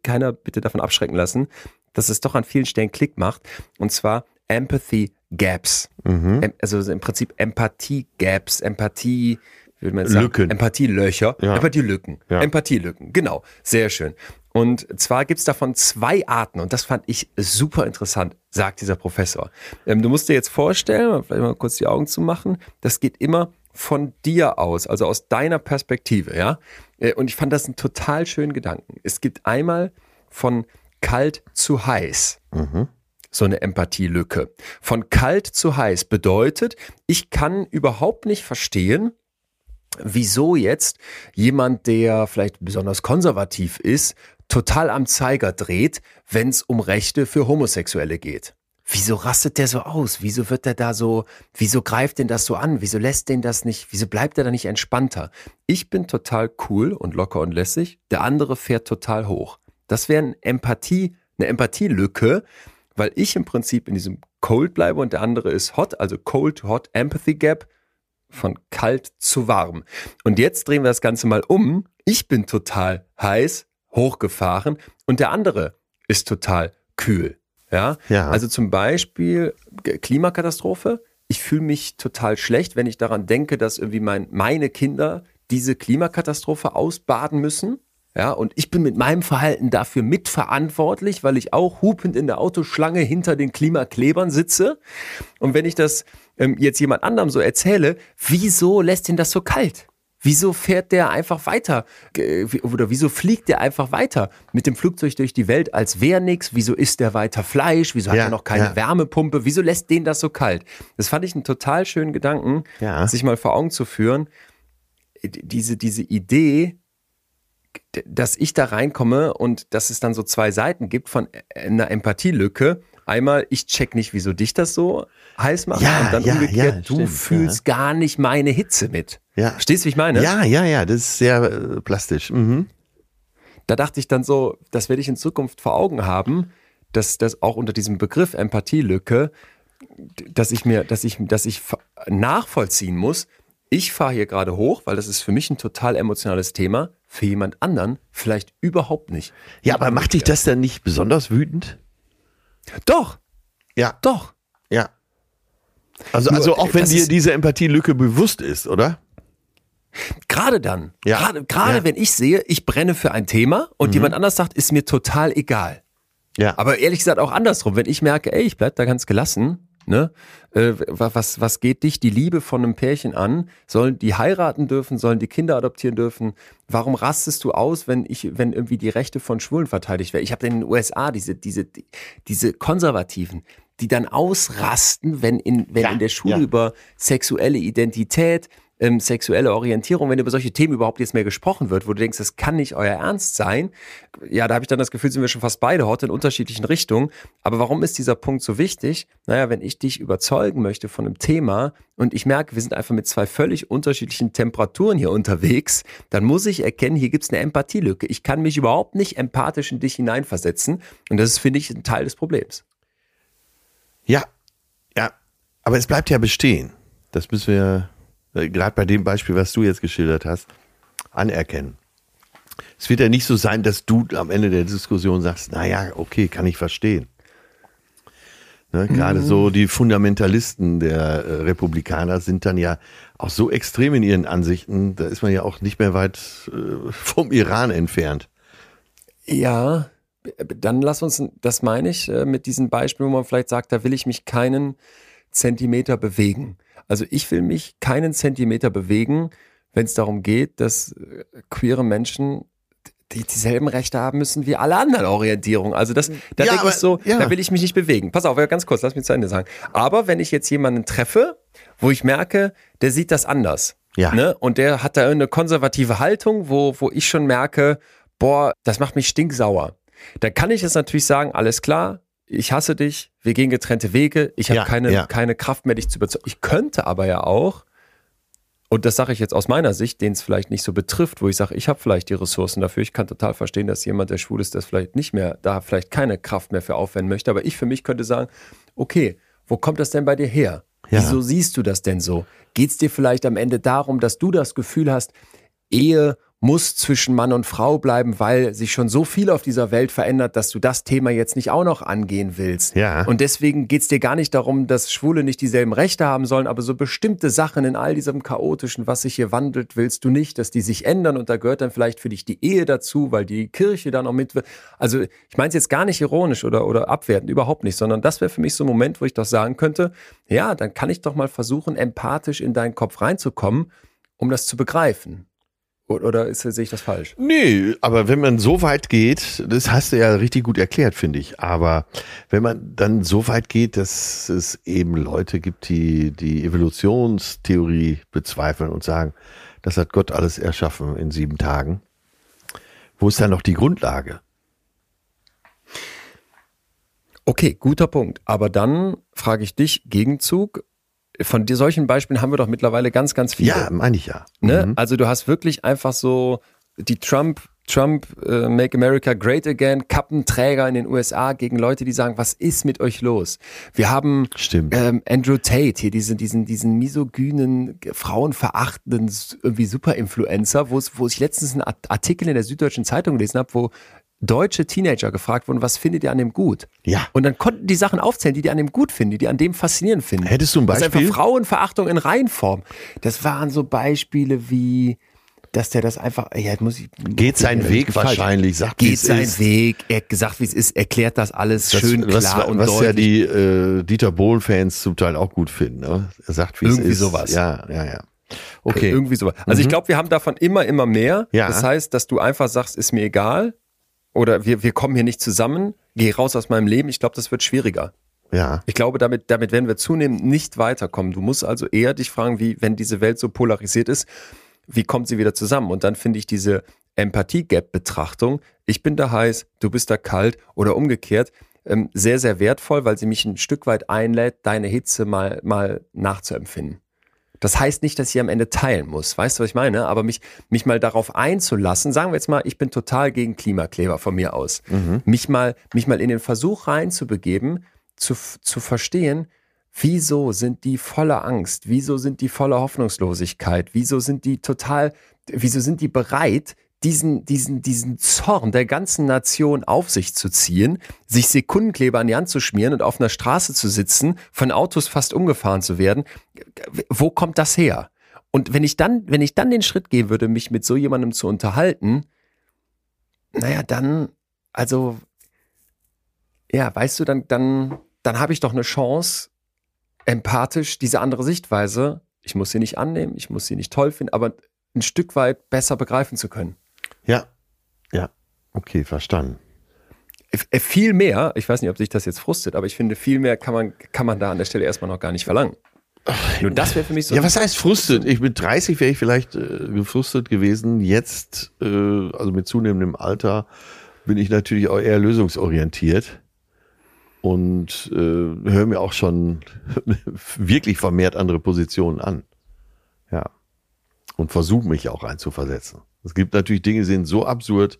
keiner bitte davon abschrecken lassen, dass es doch an vielen Stellen Klick macht und zwar Empathy Gaps. Em- Also im Prinzip Empathie Gaps, Empathie, würde man sagen? Lücken. Empathielöcher, Ja. Empathielücken, Ja. Empathielücken, genau, sehr schön. Und zwar gibt's davon zwei Arten und das fand ich super interessant, sagt dieser Professor. Ähm, du musst dir jetzt vorstellen, vielleicht mal kurz die Augen zu machen, das geht immer von dir aus, also aus deiner Perspektive, ja. Äh, Und ich fand das einen total schönen Gedanken. Es gibt einmal von kalt zu heiß so eine Empathielücke. Von kalt zu heiß bedeutet, ich kann überhaupt nicht verstehen, wieso jetzt jemand, der vielleicht besonders konservativ ist, total am Zeiger dreht, wenn es um Rechte für Homosexuelle geht. Wieso rastet der so aus? Wieso wird er da so, wieso greift den das so an? Wieso lässt den das nicht, wieso bleibt er da nicht entspannter? Ich bin total cool und locker und lässig, der andere fährt total hoch. Das wäre eine Empathie, eine Empathielücke, weil ich im Prinzip in diesem Cold bleibe und der andere ist hot, also Cold, Hot, Empathy Gap von kalt zu warm. Und jetzt drehen wir das Ganze mal um. Ich bin total heiß, hochgefahren und der andere ist total kühl. Ja, Ja. also zum Beispiel Klimakatastrophe. Ich fühle mich total schlecht, wenn ich daran denke, dass irgendwie mein, meine Kinder diese Klimakatastrophe ausbaden müssen. Ja, und ich bin mit meinem Verhalten dafür mitverantwortlich, weil ich auch hupend in der Autoschlange hinter den Klimaklebern sitze. Und wenn ich das ähm, jetzt jemand anderem so erzähle, wieso lässt ihn das so kalt? Wieso fährt der einfach weiter? Oder wieso fliegt der einfach weiter mit dem Flugzeug durch die Welt, als wäre nix? Wieso isst der weiter Fleisch? Wieso hat Ja, er noch keine ja. Wärmepumpe? Wieso lässt den das so kalt? Das fand ich einen total schönen Gedanken, Ja. sich mal vor Augen zu führen. D- Diese, diese Idee, dass ich da reinkomme und dass es dann so zwei Seiten gibt von äh, einer Empathielücke. Einmal, ich check nicht, wieso dich das so heiß macht. Ja, und dann ja, umgekehrt, ja, du stimmt, fühlst gar nicht meine Hitze mit. Ja. Verstehst du, wie ich meine? Ja, ja, ja, das ist sehr äh, plastisch. Mhm. Da dachte ich dann so, das werde ich in Zukunft vor Augen haben, dass das auch unter diesem Begriff Empathielücke, dass ich mir, dass ich, dass ich nachvollziehen muss, ich fahre hier gerade hoch, weil das ist für mich ein total emotionales Thema, für jemand anderen vielleicht überhaupt nicht. Ja, aber macht dich das dann nicht besonders wütend? Doch, Ja, doch. ja. Also, Nur, also auch wenn dir diese Empathielücke bewusst ist, oder? Gerade dann, Ja. gerade, gerade Ja. Mhm. wenn ich sehe, ich brenne für ein Thema und jemand anders sagt, ist mir total egal. Ja. Aber ehrlich gesagt auch andersrum, wenn ich merke, ey, ich bleib da ganz gelassen, Ne? Äh, was, was geht dich die Liebe von einem Pärchen an? Sollen die heiraten dürfen? Sollen die Kinder adoptieren dürfen? Warum rastest du aus, wenn ich, wenn irgendwie die Rechte von Schwulen verteidigt werden? Ich habe in den USA diese, diese, diese Konservativen, die dann ausrasten, wenn in, wenn Ja, in der Schule ja. über sexuelle Identität, ähm, sexuelle Orientierung, wenn über solche Themen überhaupt jetzt mehr gesprochen wird, wo du denkst, das kann nicht euer Ernst sein. Ja, da habe ich dann das Gefühl, sind wir schon fast beide heute in unterschiedlichen Richtungen. Aber warum ist dieser Punkt so wichtig? Naja, wenn ich dich überzeugen möchte von einem Thema und ich merke, wir sind einfach mit zwei völlig unterschiedlichen Temperaturen hier unterwegs, dann muss ich erkennen, hier gibt es eine Empathielücke. Ich kann mich überhaupt nicht empathisch in dich hineinversetzen. Und das ist, finde ich, ein Teil des Problems. Ja, ja, aber es bleibt ja bestehen. Das müssen wir gerade bei dem Beispiel, was du jetzt geschildert hast, anerkennen. Es wird ja nicht so sein, dass du am Ende der Diskussion sagst, naja, okay, kann ich verstehen. Ne, gerade so die Fundamentalisten der äh, Republikaner sind dann ja auch so extrem in ihren Ansichten, da ist man ja auch nicht mehr weit äh, vom Iran entfernt. Ja, dann lass uns, das meine ich, äh, mit diesem Beispiel, wo man vielleicht sagt, da will ich mich keinen Zentimeter bewegen. Also ich will mich keinen Zentimeter bewegen, wenn es darum geht, dass äh, queere Menschen die dieselben Rechte haben müssen wie alle anderen Orientierungen. Also das, da Ja, denke ich so, ja. da will ich mich nicht bewegen. Pass auf, ganz kurz, lass mich zu Ende sagen. Aber wenn ich jetzt jemanden treffe, wo ich merke, der sieht das anders. Ja. Ne? Und der hat da eine konservative Haltung, wo, wo ich schon merke, boah, das macht mich stinksauer. Da kann ich jetzt natürlich sagen, alles klar, ich hasse dich, wir gehen getrennte Wege, ich habe Ja, keine, ja. keine Kraft mehr, dich zu überzeugen. Ich könnte aber ja auch, und das sage ich jetzt aus meiner Sicht, den es vielleicht nicht so betrifft, wo ich sage, ich habe vielleicht die Ressourcen dafür. Ich kann total verstehen, dass jemand, der schwul ist, das vielleicht nicht mehr, da vielleicht keine Kraft mehr für aufwenden möchte. Aber ich für mich könnte sagen, okay, wo kommt das denn bei dir her? Ja. Wieso siehst du das denn so? Geht es dir vielleicht am Ende darum, dass du das Gefühl hast, Ehe muss zwischen Mann und Frau bleiben, weil sich schon so viel auf dieser Welt verändert, dass du das Thema jetzt nicht auch noch angehen willst. Ja. Und deswegen geht es dir gar nicht darum, dass Schwule nicht dieselben Rechte haben sollen, aber so bestimmte Sachen in all diesem chaotischen, was sich hier wandelt, willst du nicht, dass die sich ändern und da gehört dann vielleicht für dich die Ehe dazu, weil die Kirche da noch mit. Also ich meine es jetzt gar nicht ironisch oder, oder abwertend, überhaupt nicht, sondern das wäre für mich so ein Moment, wo ich doch sagen könnte, ja, dann kann ich doch mal versuchen, empathisch in deinen Kopf reinzukommen, um das zu begreifen. Oder, ist, sehe ich das falsch? Nee, aber wenn man so weit geht, das hast du ja richtig gut erklärt, finde ich. Aber wenn man dann so weit geht, dass es eben Leute gibt, die die Evolutionstheorie bezweifeln und sagen, das hat Gott alles erschaffen in sieben Tagen, wo ist dann noch die Grundlage? Okay, guter Punkt. Aber dann frage ich dich, Gegenzug, von dir solchen Beispielen haben wir doch mittlerweile ganz, ganz viele. Ja, meine ich ja. Ne? Mhm. Also du hast wirklich einfach so die Trump, Trump äh, Make America Great Again, Kappenträger in den USA gegen Leute, die sagen, was ist mit euch los? Wir haben ähm, Andrew Tate, hier diesen, diesen, diesen misogynen, frauenverachtenden irgendwie Superinfluencer, wo es, wo ich letztens einen Art- Artikel in der Süddeutschen Zeitung gelesen habe, wo deutsche Teenager gefragt wurden, was findet ihr an dem gut? Ja. Und dann konnten die Sachen aufzählen, die die an dem gut finden, die die an dem faszinierend finden. Hättest du ein Das ist Beispiel? einfach Frauenverachtung in Reinform. Das waren so Beispiele wie, dass der das einfach, ja, muss ich, Geht sein Weg wahrscheinlich, sagt wie Geht es sein ist. Weg, er gesagt, wie es ist, erklärt das alles Das, schön was, klar und was deutlich. ja die äh, Dieter Bohlen-Fans zum Teil auch gut finden. Ne? Er sagt, wie Irgendwie es ist. sowas. Ja, ja, ja. Okay. Irgendwie so. Also ich glaube, wir haben davon immer, immer mehr. Ja. Das heißt, dass du einfach sagst, ist mir egal. Oder wir, wir kommen hier nicht zusammen, geh raus aus meinem Leben. Ich glaube, das wird schwieriger. Ja. Ich glaube, damit, damit werden wir zunehmend nicht weiterkommen. Du musst also eher dich fragen, wie, wenn diese Welt so polarisiert ist, wie kommt sie wieder zusammen? Und dann finde ich diese Empathie-Gap-Betrachtung, ich bin da heiß, du bist da kalt oder umgekehrt, ähm, sehr, sehr wertvoll, weil sie mich ein Stück weit einlädt, deine Hitze mal, mal nachzuempfinden. Das heißt nicht, dass ich am Ende teilen muss. Weißt du, was ich meine? Aber mich, mich mal darauf einzulassen, sagen wir jetzt mal, ich bin total gegen Klimakleber von mir aus. Mich mal, mich mal in den Versuch reinzubegeben, zu, zu verstehen, wieso sind die voller Angst? Wieso sind die voller Hoffnungslosigkeit? Wieso sind die total, wieso sind die bereit, diesen, diesen, diesen Zorn der ganzen Nation auf sich zu ziehen, sich Sekundenkleber an die Hand zu schmieren und auf einer Straße zu sitzen, von Autos fast umgefahren zu werden. Wo kommt das her? Und wenn ich dann, wenn ich dann den Schritt gehen würde, mich mit so jemandem zu unterhalten, naja, dann, also, ja, weißt du, dann, dann, dann habe ich doch eine Chance, empathisch diese andere Sichtweise, ich muss sie nicht annehmen, ich muss sie nicht toll finden, aber ein Stück weit besser begreifen zu können. Ja, ja, okay, verstanden. Äh, viel mehr, ich weiß nicht, ob sich das jetzt frustet, aber ich finde, viel mehr kann man, kann man da an der Stelle erstmal noch gar nicht verlangen. Nur das wäre für mich so. Ja, was heißt frustet? Ich mit 30 wäre ich vielleicht äh, gefrustet gewesen. Jetzt, äh, also mit zunehmendem Alter, bin ich natürlich auch eher lösungsorientiert und äh, höre mir auch schon wirklich vermehrt andere Positionen an. Ja. Und versuche mich auch einzuversetzen. Es gibt natürlich Dinge, die sind so absurd,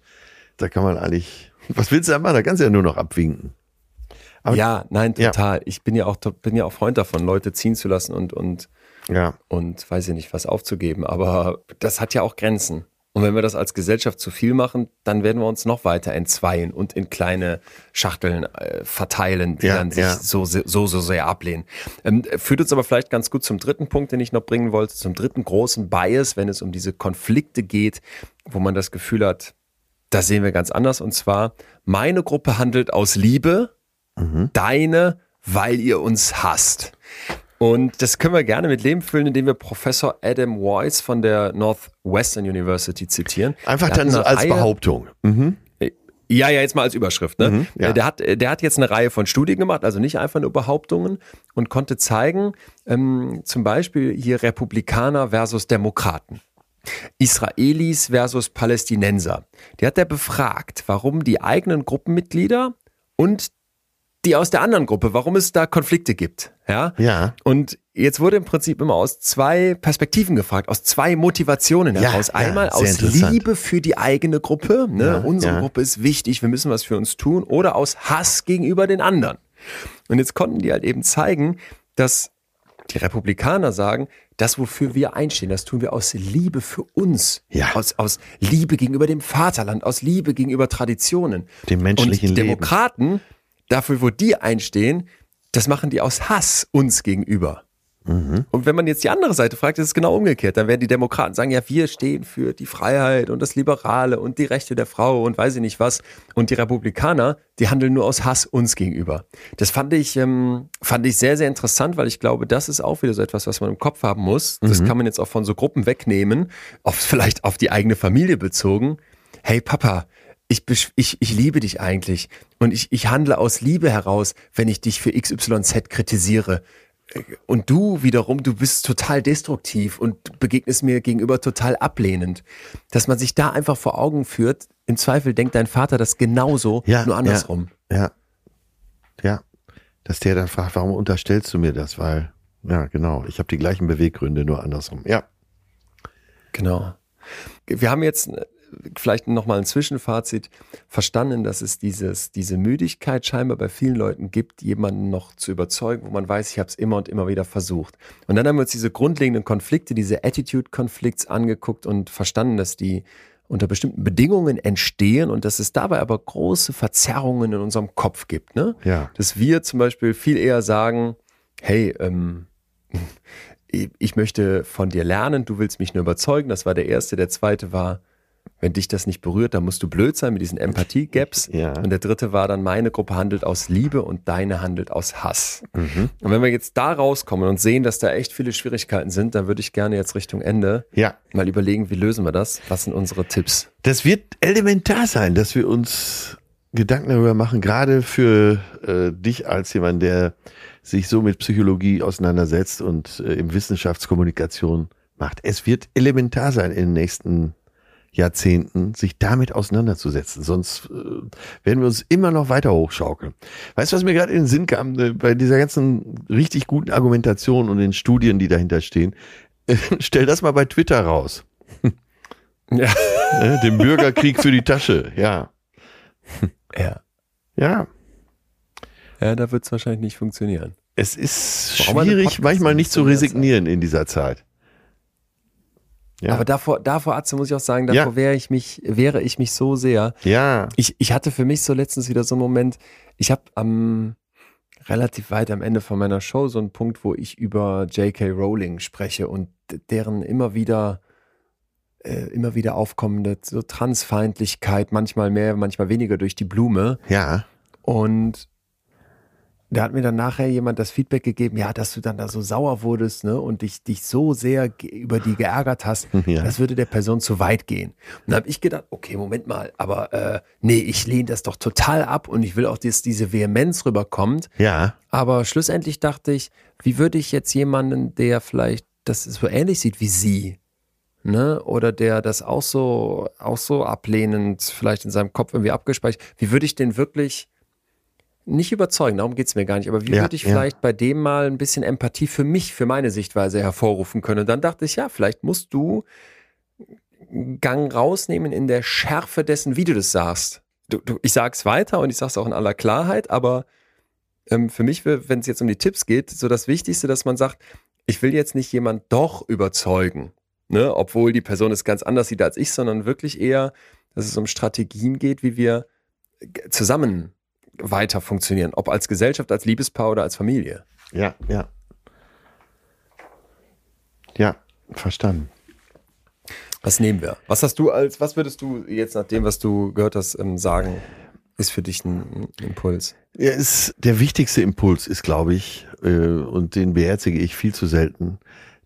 da kann man eigentlich, was willst du da machen? Da kannst du ja nur noch abwinken. Aber ja, nein, total. Ja. Ich bin ja auch bin ja auch Freund davon, Leute ziehen zu lassen und und ja. und weiß ich nicht, was aufzugeben. Aber das hat ja auch Grenzen. Und wenn wir das als Gesellschaft zu viel machen, dann werden wir uns noch weiter entzweien und in kleine Schachteln äh, verteilen, die ja, dann sich ja. so, so, so sehr ablehnen. Ähm, führt uns aber vielleicht ganz gut zum dritten Punkt, den ich noch bringen wollte, zum dritten großen Bias, wenn es um diese Konflikte geht, wo man das Gefühl hat, das sehen wir ganz anders. Und zwar, meine Gruppe handelt aus Liebe, mhm. deine, weil ihr uns hasst. Und das können wir gerne mit Leben füllen, indem wir Professor Adam Weiss von der Northwestern University zitieren. Einfach dann so als Reihe, Behauptung. Mhm. Ja, ja, jetzt mal als Überschrift. Ne? Mhm, ja. der, hat, der hat jetzt eine Reihe von Studien gemacht, also nicht einfach nur Behauptungen und konnte zeigen, ähm, zum Beispiel hier Republikaner versus Demokraten. Israelis versus Palästinenser. Die hat er befragt, warum die eigenen Gruppenmitglieder und die aus der anderen Gruppe, warum es da Konflikte gibt. Ja. ja. Und jetzt wurde im Prinzip immer aus zwei Perspektiven gefragt, aus zwei Motivationen heraus. Ja, Einmal ja, aus Liebe für die eigene Gruppe, ne? Ja, unsere Gruppe ist wichtig, wir müssen was für uns tun, oder aus Hass gegenüber den anderen. Und jetzt konnten die halt eben zeigen, dass die Republikaner sagen, das, wofür wir einstehen, das tun wir aus Liebe für uns. Ja. Aus, aus Liebe gegenüber dem Vaterland, aus Liebe gegenüber Traditionen. Dem menschlichen Und die Demokraten dafür, wo die einstehen, das machen die aus Hass uns gegenüber. Mhm. Und wenn man jetzt die andere Seite fragt, ist es genau umgekehrt. Dann werden die Demokraten sagen, ja, wir stehen für die Freiheit und das Liberale und die Rechte der Frau und weiß ich nicht was. Und die Republikaner, die handeln nur aus Hass uns gegenüber. Das fand ich, ähm, fand ich sehr, sehr interessant, weil ich glaube, das ist auch wieder so etwas, was man im Kopf haben muss. Das mhm. kann man jetzt auch von so Gruppen wegnehmen, auf, vielleicht auf die eigene Familie bezogen. Hey Papa, ich, ich, ich liebe dich eigentlich und ich, ich handle aus Liebe heraus, wenn ich dich für XYZ kritisiere. Und du wiederum, du bist total destruktiv und begegnest mir gegenüber total ablehnend. Dass man sich da einfach vor Augen führt, im Zweifel denkt dein Vater das genauso, ja, nur andersrum. Ja, ja, ja. Dass der dann fragt, warum unterstellst du mir das? Weil, ja, genau, ich habe die gleichen Beweggründe, nur andersrum. Ja. Genau. Wir haben jetzt vielleicht nochmal ein Zwischenfazit, verstanden, dass es dieses, diese Müdigkeit scheinbar bei vielen Leuten gibt, jemanden noch zu überzeugen, wo man weiß, ich habe es immer und immer wieder versucht. Und dann haben wir uns diese grundlegenden Konflikte, diese Attitude-Konflikts angeguckt und verstanden, dass die unter bestimmten Bedingungen entstehen und dass es dabei aber große Verzerrungen in unserem Kopf gibt. Ne? Ja. Dass wir zum Beispiel viel eher sagen, hey, ähm, ich möchte von dir lernen, du willst mich nur überzeugen. Das war der erste. Der zweite war, wenn dich das nicht berührt, dann musst du blöd sein mit diesen Empathie-Gaps. Ja. Und der dritte war dann, meine Gruppe handelt aus Liebe und deine handelt aus Hass. Mhm. Und wenn wir jetzt da rauskommen und sehen, dass da echt viele Schwierigkeiten sind, dann würde ich gerne jetzt Richtung Ende ja. mal überlegen, wie lösen wir das? Was sind unsere Tipps? Das wird elementar sein, dass wir uns Gedanken darüber machen, gerade für äh, dich als jemand, der sich so mit Psychologie auseinandersetzt und äh, im Wissenschaftskommunikation macht. Es wird elementar sein in den nächsten Jahrzehnten, sich damit auseinanderzusetzen. Sonst äh, werden wir uns immer noch weiter hochschaukeln. Weißt du, was mir gerade in den Sinn kam, äh, bei dieser ganzen richtig guten Argumentation und den Studien, die dahinter stehen? Äh, stell das mal bei Twitter raus. Ja. Ne, den Bürgerkrieg für die Tasche, ja. Ja. Ja. Ja, da wird es wahrscheinlich nicht funktionieren. Es ist schwierig, manchmal nicht zu resignieren in dieser Zeit. Ja. Aber davor, davor, Atze, muss ich auch sagen, davor ja. wäre ich mich, wäre ich mich so sehr. Ja. Ich, ich hatte für mich so letztens wieder so einen Moment, ich habe am relativ weit am Ende von meiner Show so einen Punkt, wo ich über J.K. Rowling spreche und deren immer wieder äh, immer wieder aufkommende so Transfeindlichkeit, manchmal mehr, manchmal weniger durch die Blume. Ja. Und da hat mir dann nachher jemand das Feedback gegeben, ja, dass du dann da so sauer wurdest, ne, und dich, dich so sehr über die geärgert hast, Ja. das würde der Person zu weit gehen. Und da habe ich gedacht, okay, Moment mal, aber äh, nee, ich lehne das doch total ab und ich will auch, dass diese Vehemenz rüberkommt. Ja, Aber schlussendlich dachte ich, wie würde ich jetzt jemanden, der vielleicht das so ähnlich sieht wie sie, ne, oder der das auch so, auch so ablehnend vielleicht in seinem Kopf irgendwie abgespeichert, wie würde ich den wirklich nicht überzeugen, darum geht's mir gar nicht, aber wie Ja, würde ich ja. vielleicht bei dem mal ein bisschen Empathie für mich, für meine Sichtweise hervorrufen können? Und dann dachte ich, ja, vielleicht musst du Gang rausnehmen in der Schärfe dessen, wie du das sagst. Du, du, ich sag's weiter und ich sag's auch in aller Klarheit, aber ähm, für mich, wenn es jetzt um die Tipps geht, so das Wichtigste, dass man sagt, ich will jetzt nicht jemand doch überzeugen, ne, obwohl die Person es ganz anders sieht als ich, sondern wirklich eher, dass es um Strategien geht, wie wir g- zusammen weiter funktionieren, ob als Gesellschaft, als Liebespaar oder als Familie. ja, ja. Ja, verstanden. Was nehmen wir? Was hast du als, was würdest du jetzt nach dem, was du gehört hast, ähm, sagen, ist für dich ein, Impuls? Ja, ist, der wichtigste Impuls ist, glaube ich, äh, und den beherzige ich viel zu selten,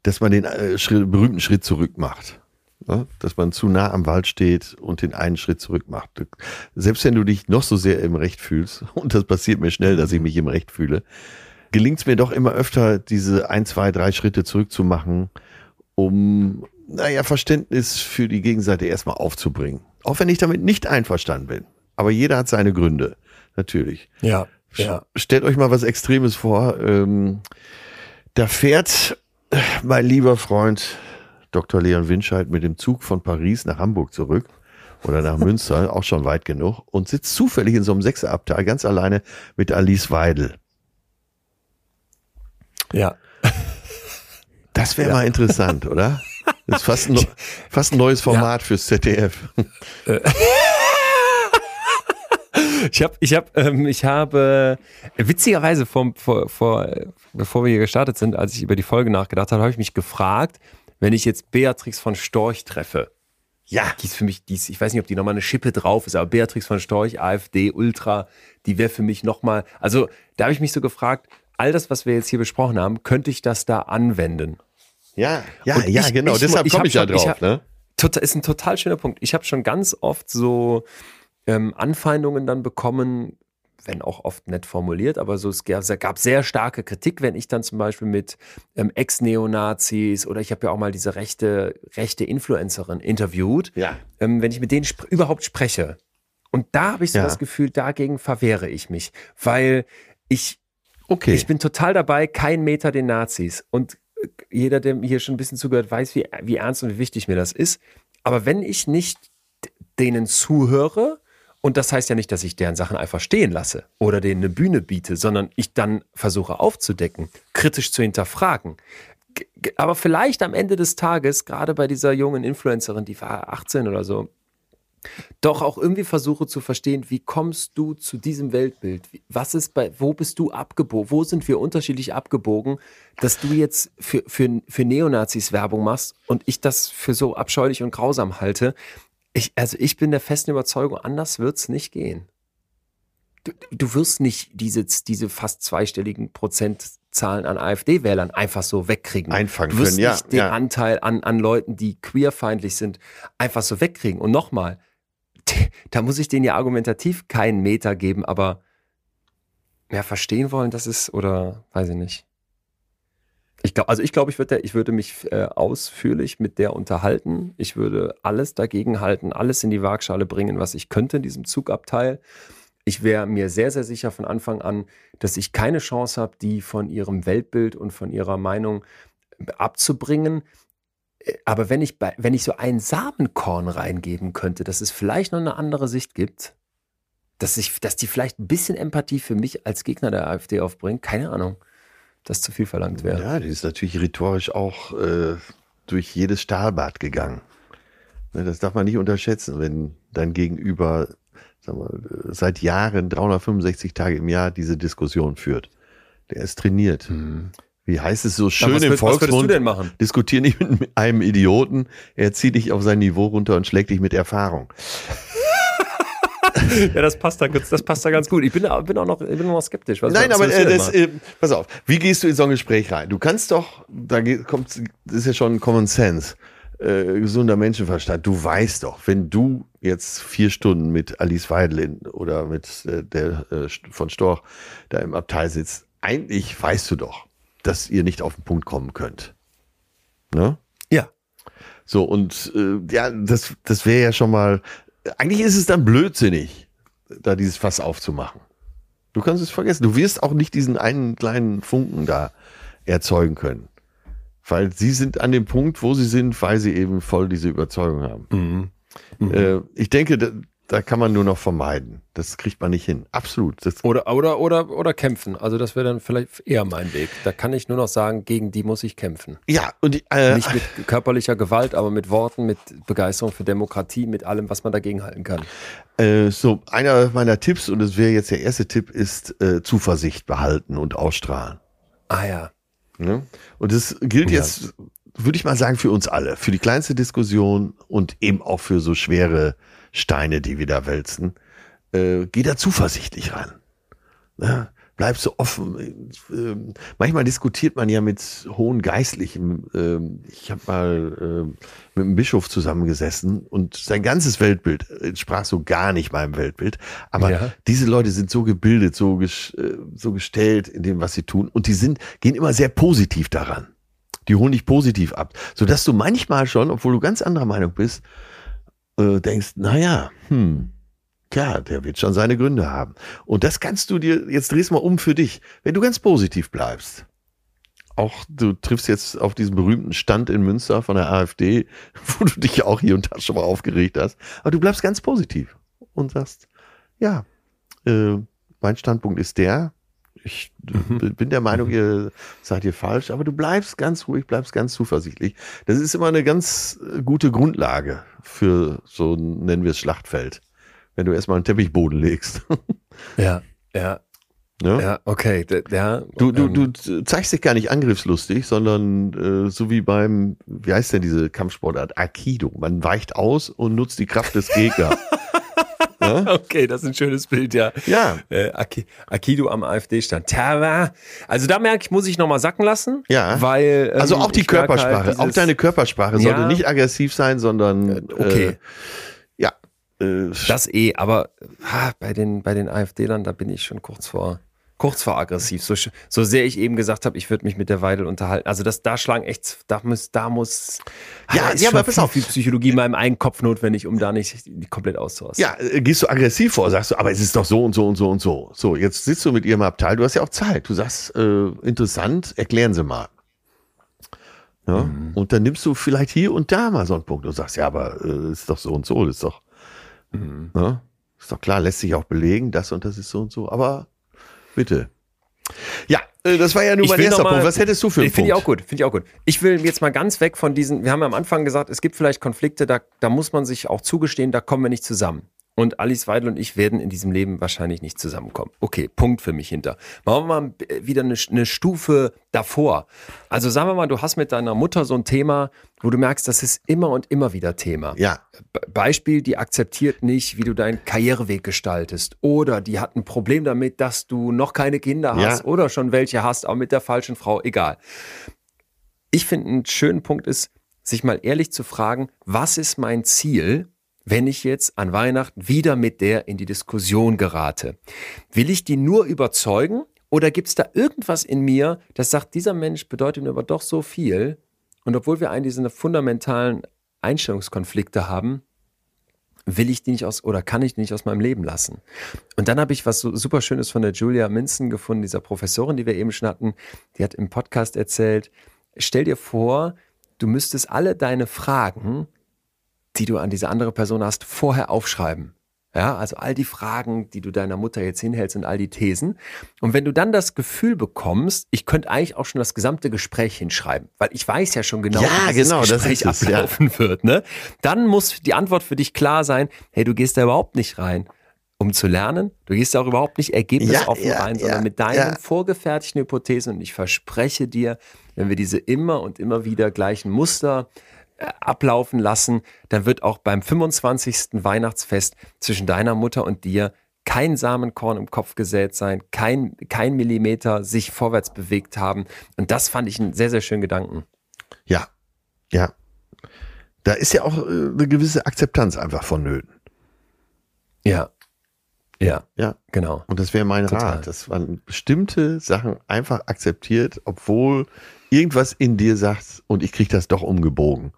dass man den äh, berühmten Schritt zurück macht. Ne? Dass man zu nah am Wald steht und den einen Schritt zurück macht. Selbst wenn du dich noch so sehr im Recht fühlst, und das passiert mir schnell, dass ich mich im Recht fühle, gelingt es mir doch immer öfter, diese ein, zwei, drei Schritte zurückzumachen, um, naja, Verständnis für die Gegenseite erstmal aufzubringen. Auch wenn ich damit nicht einverstanden bin. Aber jeder hat seine Gründe, natürlich. Ja, Stellt euch mal was Extremes vor. Ähm, da fährt äh, mein lieber Freund Dr. Leon Winscheid mit dem Zug von Paris nach Hamburg zurück oder nach Münster, auch schon weit genug, und sitzt zufällig in so einem Sechserabteil ganz alleine mit Alice Weidel. Ja. Das wäre mal interessant, oder? Das ist fast ein, fast ein neues Format fürs ZDF. Ich habe, ich habe, ähm, ich habe äh, witzigerweise vor, vor, vor, äh, bevor wir hier gestartet sind, als ich über die Folge nachgedacht habe, habe ich mich gefragt, wenn ich jetzt Beatrix von Storch treffe. Ja. Die ist für mich, die ist, ich weiß nicht, ob die nochmal eine Schippe drauf ist, aber Beatrix von Storch, AfD, Ultra, die wäre für mich nochmal, also da habe ich mich so gefragt, all das, was wir jetzt hier besprochen haben, könnte ich das da anwenden? Ja, ja, Und ja, ich- genau. ich- Deshalb ich komme ich da schon- ich drauf. hab- ne? Total, ist ein total schöner Punkt. Ich habe schon ganz oft so ähm, Anfeindungen dann bekommen, wenn auch oft nett formuliert, aber so es gab, sehr starke Kritik, wenn ich dann zum Beispiel mit ähm, Ex-Neonazis oder ich habe ja auch mal diese rechte, rechte Influencerin interviewt, Ja. ähm, wenn ich mit denen sp überhaupt spreche. Und da habe ich so Ja. das Gefühl, dagegen verwehre ich mich, weil ich Okay. ich bin total dabei, kein Meter den Nazis. Und äh, jeder, der hier schon ein bisschen zugehört, weiß, wie, wie ernst und wie wichtig mir das ist. Aber wenn ich nicht denen zuhöre, und das heißt ja nicht, dass ich deren Sachen einfach stehen lasse oder denen eine Bühne biete, sondern ich dann versuche aufzudecken, kritisch zu hinterfragen. Aber vielleicht am Ende des Tages, gerade bei dieser jungen Influencerin, die war 18 oder so, doch auch irgendwie versuche zu verstehen, wie kommst du zu diesem Weltbild? Was ist bei, wo bist du abgebogen? Wo sind wir unterschiedlich abgebogen, dass du jetzt für, für, für Neonazis Werbung machst und ich das für so abscheulich und grausam halte? Ich, also ich bin der festen Überzeugung, anders wird's nicht gehen. Du, du wirst nicht diese, diese fast zweistelligen Prozentzahlen an AfD-Wählern einfach so wegkriegen. Einfangen du wirst können, ja, nicht den ja. Anteil an, an Leuten, die queerfeindlich sind, einfach so wegkriegen. Und nochmal, da muss ich denen ja argumentativ keinen Meter geben, aber mehr verstehen wollen, das ist, oder weiß ich nicht. Ich glaube, also ich glaube, ich würde, ich würde mich äh, ausführlich mit der unterhalten. Ich würde alles dagegen halten, alles in die Waagschale bringen, was ich könnte in diesem Zugabteil. Ich wäre mir sehr, sehr sicher von Anfang an, dass ich keine Chance habe, die von ihrem Weltbild und von ihrer Meinung abzubringen. Äh, Aber wenn ich, bei, wenn ich so ein Samenkorn reingeben könnte, dass es vielleicht noch eine andere Sicht gibt, dass, ich, dass die vielleicht ein bisschen Empathie für mich als Gegner der AfD aufbringt, keine Ahnung, dass zu viel verlangt wäre. Ja, die ist natürlich rhetorisch auch äh, durch jedes Stahlbad gegangen. Ne, Das darf man nicht unterschätzen, wenn dein Gegenüber äh, seit Jahren 365 Tage im Jahr diese Diskussion führt. Der ist trainiert. Wie heißt es so schön was im würd- was würdest du Volksmund? denn machen? Diskutier nicht mit einem Idioten. Er zieht dich auf sein Niveau runter und schlägt dich mit Erfahrung. ja, das passt da, das passt da ganz gut. Ich bin, bin auch noch, bin noch skeptisch. Was, Nein, aber äh, das, äh, pass auf, wie gehst du in so ein Gespräch rein? Du kannst doch, da kommt, das ist ja schon Common Sense, äh, gesunder Menschenverstand. Du weißt doch, wenn du jetzt vier Stunden mit Alice Weidlin oder mit äh, der äh, von Storch da im Abteil sitzt, eigentlich weißt du doch, dass ihr nicht auf den Punkt kommen könnt. Ne? Ja. So, und äh, ja, das, das wäre ja schon mal, eigentlich ist es dann blödsinnig, da dieses Fass aufzumachen. Du kannst es vergessen. Du wirst auch nicht diesen einen kleinen Funken da erzeugen können. Weil sie sind an dem Punkt, wo sie sind, weil sie eben voll diese Überzeugung haben. Mhm. Mhm. Äh, ich denke, da, kann man nur noch vermeiden. Das kriegt man nicht hin. Absolut. Das oder, oder, oder, oder kämpfen. Also das wäre dann vielleicht eher mein Weg. Da kann ich nur noch sagen, gegen die muss ich kämpfen. Ja, und die, äh, nicht mit körperlicher Gewalt, aber mit Worten, mit Begeisterung für Demokratie, mit allem, was man dagegen halten kann. Äh, so, einer meiner Tipps, und das wäre jetzt der erste Tipp, ist äh, Zuversicht behalten und ausstrahlen. Ah ja. Ne? Und das gilt ja. jetzt, würde ich mal sagen, für uns alle. Für die kleinste Diskussion und eben auch für so schwere Steine, die wir da wälzen. Äh, geh da zuversichtlich ran. Ne? bleib so offen. Ähm, manchmal diskutiert man ja mit hohen Geistlichen. Ähm, ich habe mal ähm, mit einem Bischof zusammengesessen und sein ganzes Weltbild entsprach so gar nicht meinem Weltbild. Aber ja. diese Leute sind so gebildet, so, äh, so gestellt in dem, was sie tun. Und die sind, gehen immer sehr positiv daran. Die holen dich positiv ab. Sodass du manchmal schon, obwohl du ganz anderer Meinung bist, äh, denkst, naja, hm, Klar, der wird schon seine Gründe haben. Und das kannst du dir, jetzt drehst mal um für dich, wenn du ganz positiv bleibst. Auch du triffst jetzt auf diesen berühmten Stand in Münster von der AfD, wo du dich auch hier und da schon mal aufgeregt hast. Aber du bleibst ganz positiv und sagst, ja, äh, mein Standpunkt ist der. Ich mhm. bin der Meinung, ihr seid ihr falsch, aber du bleibst ganz ruhig, bleibst ganz zuversichtlich. Das ist immer eine ganz gute Grundlage für so, nennen wir es Schlachtfeld wenn du erstmal einen Teppichboden legst. ja, ja. Ja, ja okay. Ja, du, du, ähm, du zeigst dich gar nicht angriffslustig, sondern äh, so wie beim, wie heißt denn diese Kampfsportart? Aikido. Man weicht aus und nutzt die Kraft des Gegners. ja? Okay, das ist ein schönes Bild, ja. Ja. Äh, Akido am AfD-Stand. Also da merke ich, muss ich nochmal sacken lassen. Ja. Weil. Ähm, also auch die Körpersprache, halt auch deine Körpersprache ja. sollte nicht aggressiv sein, sondern. Äh, okay. Äh, ja. Äh, das eh, aber ha, bei den, bei den AfD-Lern, da bin ich schon kurz vor, kurz vor aggressiv. So, so sehr ich eben gesagt habe, ich würde mich mit der Weidel unterhalten. Also das, da schlagen echt, da muss, da muss, ja, ja aber pass auf. viel Psychologie in meinem eigenen Kopf notwendig, um da nicht komplett auszuhauen. Ja, äh, gehst du aggressiv vor, sagst du, aber es ist doch so und so und so und so. So, jetzt sitzt du mit ihrem Abteil, du hast ja auch Zeit. Du sagst, äh, interessant, erklären Sie mal. Ja? Mhm. Und dann nimmst du vielleicht hier und da mal so einen Punkt und sagst, ja, aber äh, ist doch so und so, ist doch Mhm. Ja, ist doch klar, lässt sich auch belegen, das und das ist so und so, aber bitte. Ja, äh, das war ja nur mein erster mal, Punkt. Was hättest du für einen Finde ich auch gut, finde ich auch gut. Ich will jetzt mal ganz weg von diesen, wir haben ja am Anfang gesagt, es gibt vielleicht Konflikte, da, da muss man sich auch zugestehen, da kommen wir nicht zusammen. Und Alice Weidel und ich werden in diesem Leben wahrscheinlich nicht zusammenkommen. Okay, Punkt für mich hinter. Machen wir mal wieder eine, eine, Stufe davor. Also sagen wir mal, du hast mit deiner Mutter so ein Thema, wo du merkst, das ist immer und immer wieder Thema. Ja. Beispiel, die akzeptiert nicht, wie du deinen Karriereweg gestaltest. Oder die hat ein Problem damit, dass du noch keine Kinder hast ja. oder schon welche hast, aber mit der falschen Frau, egal. Ich finde, einen schönen Punkt ist, sich mal ehrlich zu fragen, was ist mein Ziel? Wenn ich jetzt an Weihnachten wieder mit der in die Diskussion gerate? Will ich die nur überzeugen oder gibt es da irgendwas in mir, das sagt, dieser Mensch bedeutet mir aber doch so viel und obwohl wir einen dieser fundamentalen Einstellungskonflikte haben, will ich die nicht aus oder kann ich die nicht aus meinem Leben lassen. Und dann habe ich was so super Schönes von der Julia Minzen gefunden, dieser Professorin, die wir eben schon hatten. Die hat im Podcast erzählt, stell dir vor, du müsstest alle deine Fragen die du an diese andere Person hast, vorher aufschreiben. Ja, also all die Fragen, die du deiner Mutter jetzt hinhältst und all die Thesen. Und wenn du dann das Gefühl bekommst, ich könnte eigentlich auch schon das gesamte Gespräch hinschreiben, weil ich weiß ja schon genau, ja, wie genau, das Gespräch das ablaufen ja. wird. Ne? Dann muss die Antwort für dich klar sein, hey, du gehst da überhaupt nicht rein, um zu lernen. Du gehst da auch überhaupt nicht ergebnisoffen ja, rein, sondern mit deinen vorgefertigten Hypothesen. Und ich verspreche dir, wenn wir diese immer und immer wieder gleichen Muster ablaufen lassen, dann wird auch beim 25. Weihnachtsfest zwischen deiner Mutter und dir kein Samenkorn im Kopf gesät sein, kein, kein Millimeter sich vorwärts bewegt haben. Und das fand ich einen sehr, sehr schönen Gedanken. Ja, ja. Da ist ja auch äh, eine gewisse Akzeptanz einfach vonnöten. Ja. Ja. Ja. Genau. Und das wäre mein Total. Rat, dass man bestimmte Sachen einfach akzeptiert, obwohl irgendwas in dir sagt, und ich kriege das doch umgebogen.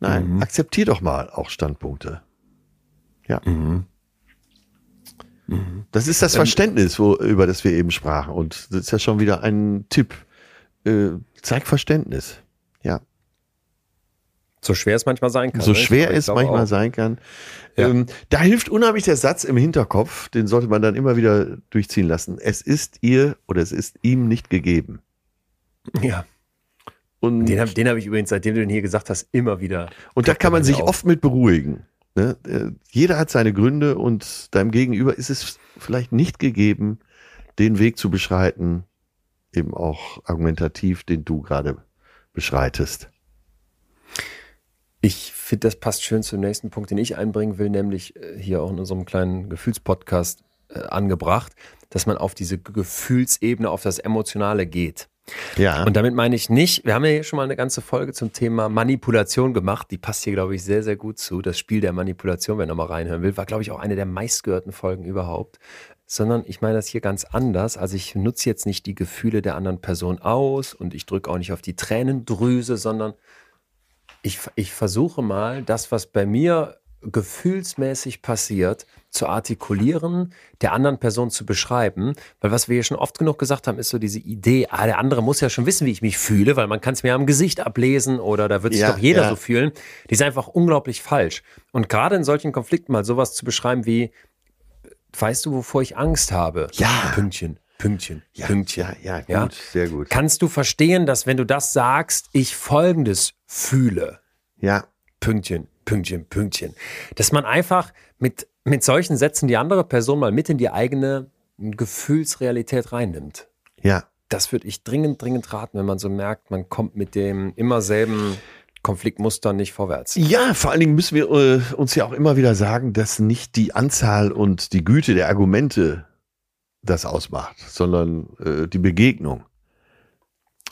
Nein, Mhm. akzeptier doch mal auch Standpunkte. Ja. Mhm. Das ist das Verständnis, wo, über das wir eben sprachen. Und das ist ja schon wieder ein Tipp. Äh, zeig Verständnis. Ja. So schwer es manchmal sein kann. So ne? Schwer es manchmal auch. sein kann. Ja. Ähm, da hilft unheimlich der Satz im Hinterkopf, den sollte man dann immer wieder durchziehen lassen. Es ist ihr oder es ist ihm nicht gegeben. Ja. Und, Den habe hab ich übrigens, seitdem du den hier gesagt hast, immer wieder. und da kann man sich auf. oft mit beruhigen. Ne? Äh, Jeder hat seine Gründe und deinem Gegenüber ist es vielleicht nicht gegeben, den Weg zu beschreiten, eben auch argumentativ, den du gerade beschreitest. Ich finde, das passt schön zum nächsten Punkt, den ich einbringen will, nämlich äh, hier auch in unserem kleinen Gefühlspodcast äh, angebracht, dass man auf diese Gefühlsebene, auf das Emotionale geht. Ja. Und damit meine ich nicht, wir haben ja hier schon mal eine ganze Folge zum Thema Manipulation gemacht, die passt hier, glaube ich, sehr, sehr gut zu. Das Spiel der Manipulation, wer nochmal reinhören will, war, glaube ich, auch eine der meistgehörten Folgen überhaupt. Sondern ich meine das hier ganz anders. Also ich nutze jetzt nicht die Gefühle der anderen Person aus und ich drücke auch nicht auf die Tränendrüse, sondern ich, ich versuche mal, das, was bei mir gefühlsmäßig passiert, zu artikulieren, der anderen Person zu beschreiben. Weil was wir hier schon oft genug gesagt haben, ist so diese Idee, ah, der andere muss ja schon wissen, wie ich mich fühle, weil man kann es mir am Gesicht ablesen oder da wird sich Ja, doch jeder ja. so fühlen. Die ist einfach unglaublich falsch. Und gerade in solchen Konflikten mal sowas zu beschreiben wie, weißt du, wovor ich Angst habe? Ja. Pünktchen, Pünktchen, ja, Pünktchen. ja, ja, gut, Ja? sehr gut. Kannst du verstehen, dass wenn du das sagst, ich Folgendes fühle? Ja, Pünktchen, Pünktchen, Pünktchen. Dass man einfach mit, mit solchen Sätzen die andere Person mal mit in die eigene Gefühlsrealität reinnimmt. ja. Das würde ich dringend, dringend raten, wenn man so merkt, man kommt mit dem immer selben Konfliktmuster nicht vorwärts. Ja, vor allen Dingen müssen wir äh, uns ja auch immer wieder sagen, dass nicht die Anzahl und die Güte der Argumente das ausmacht, sondern äh, die Begegnung.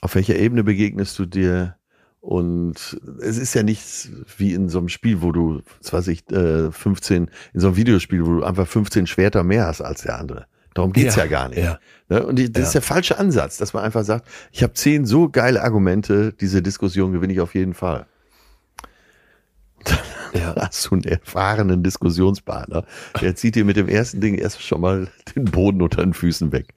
Auf welcher Ebene begegnest du dir? Und es ist ja nichts wie in so einem Spiel, wo du, was weiß ich, äh, 15, in so einem Videospiel, wo du einfach 15 Schwerter mehr hast als der andere. Darum geht's ja, Ja, gar nicht. ja. Ne? Und das Ja. ist der falsche Ansatz, dass man einfach sagt, ich habe zehn so geile Argumente, diese Diskussion gewinne ich auf jeden Fall. Ja. hast du einen erfahrenen Diskussionspartner. Der zieht dir mit dem ersten Ding erst schon mal den Boden unter den Füßen weg.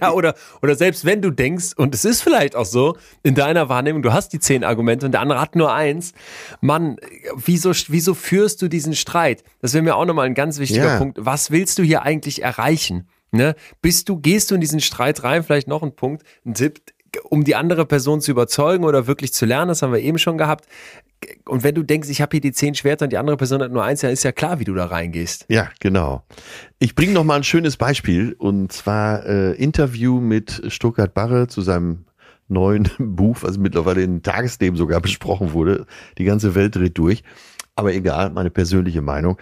Ja, oder, oder selbst wenn du denkst, und es ist vielleicht auch so, in deiner Wahrnehmung, du hast die zehn Argumente und der andere hat nur eins, Mann, wieso, wieso führst du diesen Streit? Das wäre mir auch nochmal ein ganz wichtiger Ja. Punkt. Was willst du hier eigentlich erreichen? Ne? Bist du, gehst du in diesen Streit rein, vielleicht noch ein Punkt, ein Tipp, um die andere Person zu überzeugen oder wirklich zu lernen, das haben wir eben schon gehabt. Und wenn du denkst, ich habe hier die zehn Schwerter und die andere Person hat nur eins, dann ist ja klar, wie du da reingehst. Ja, genau. Ich bringe noch mal ein schönes Beispiel und zwar äh, Interview mit Stuttgart Barre zu seinem neuen Buch, was mittlerweile in Tagesleben sogar besprochen wurde. Die ganze Welt dreht durch. Aber egal, meine persönliche Meinung.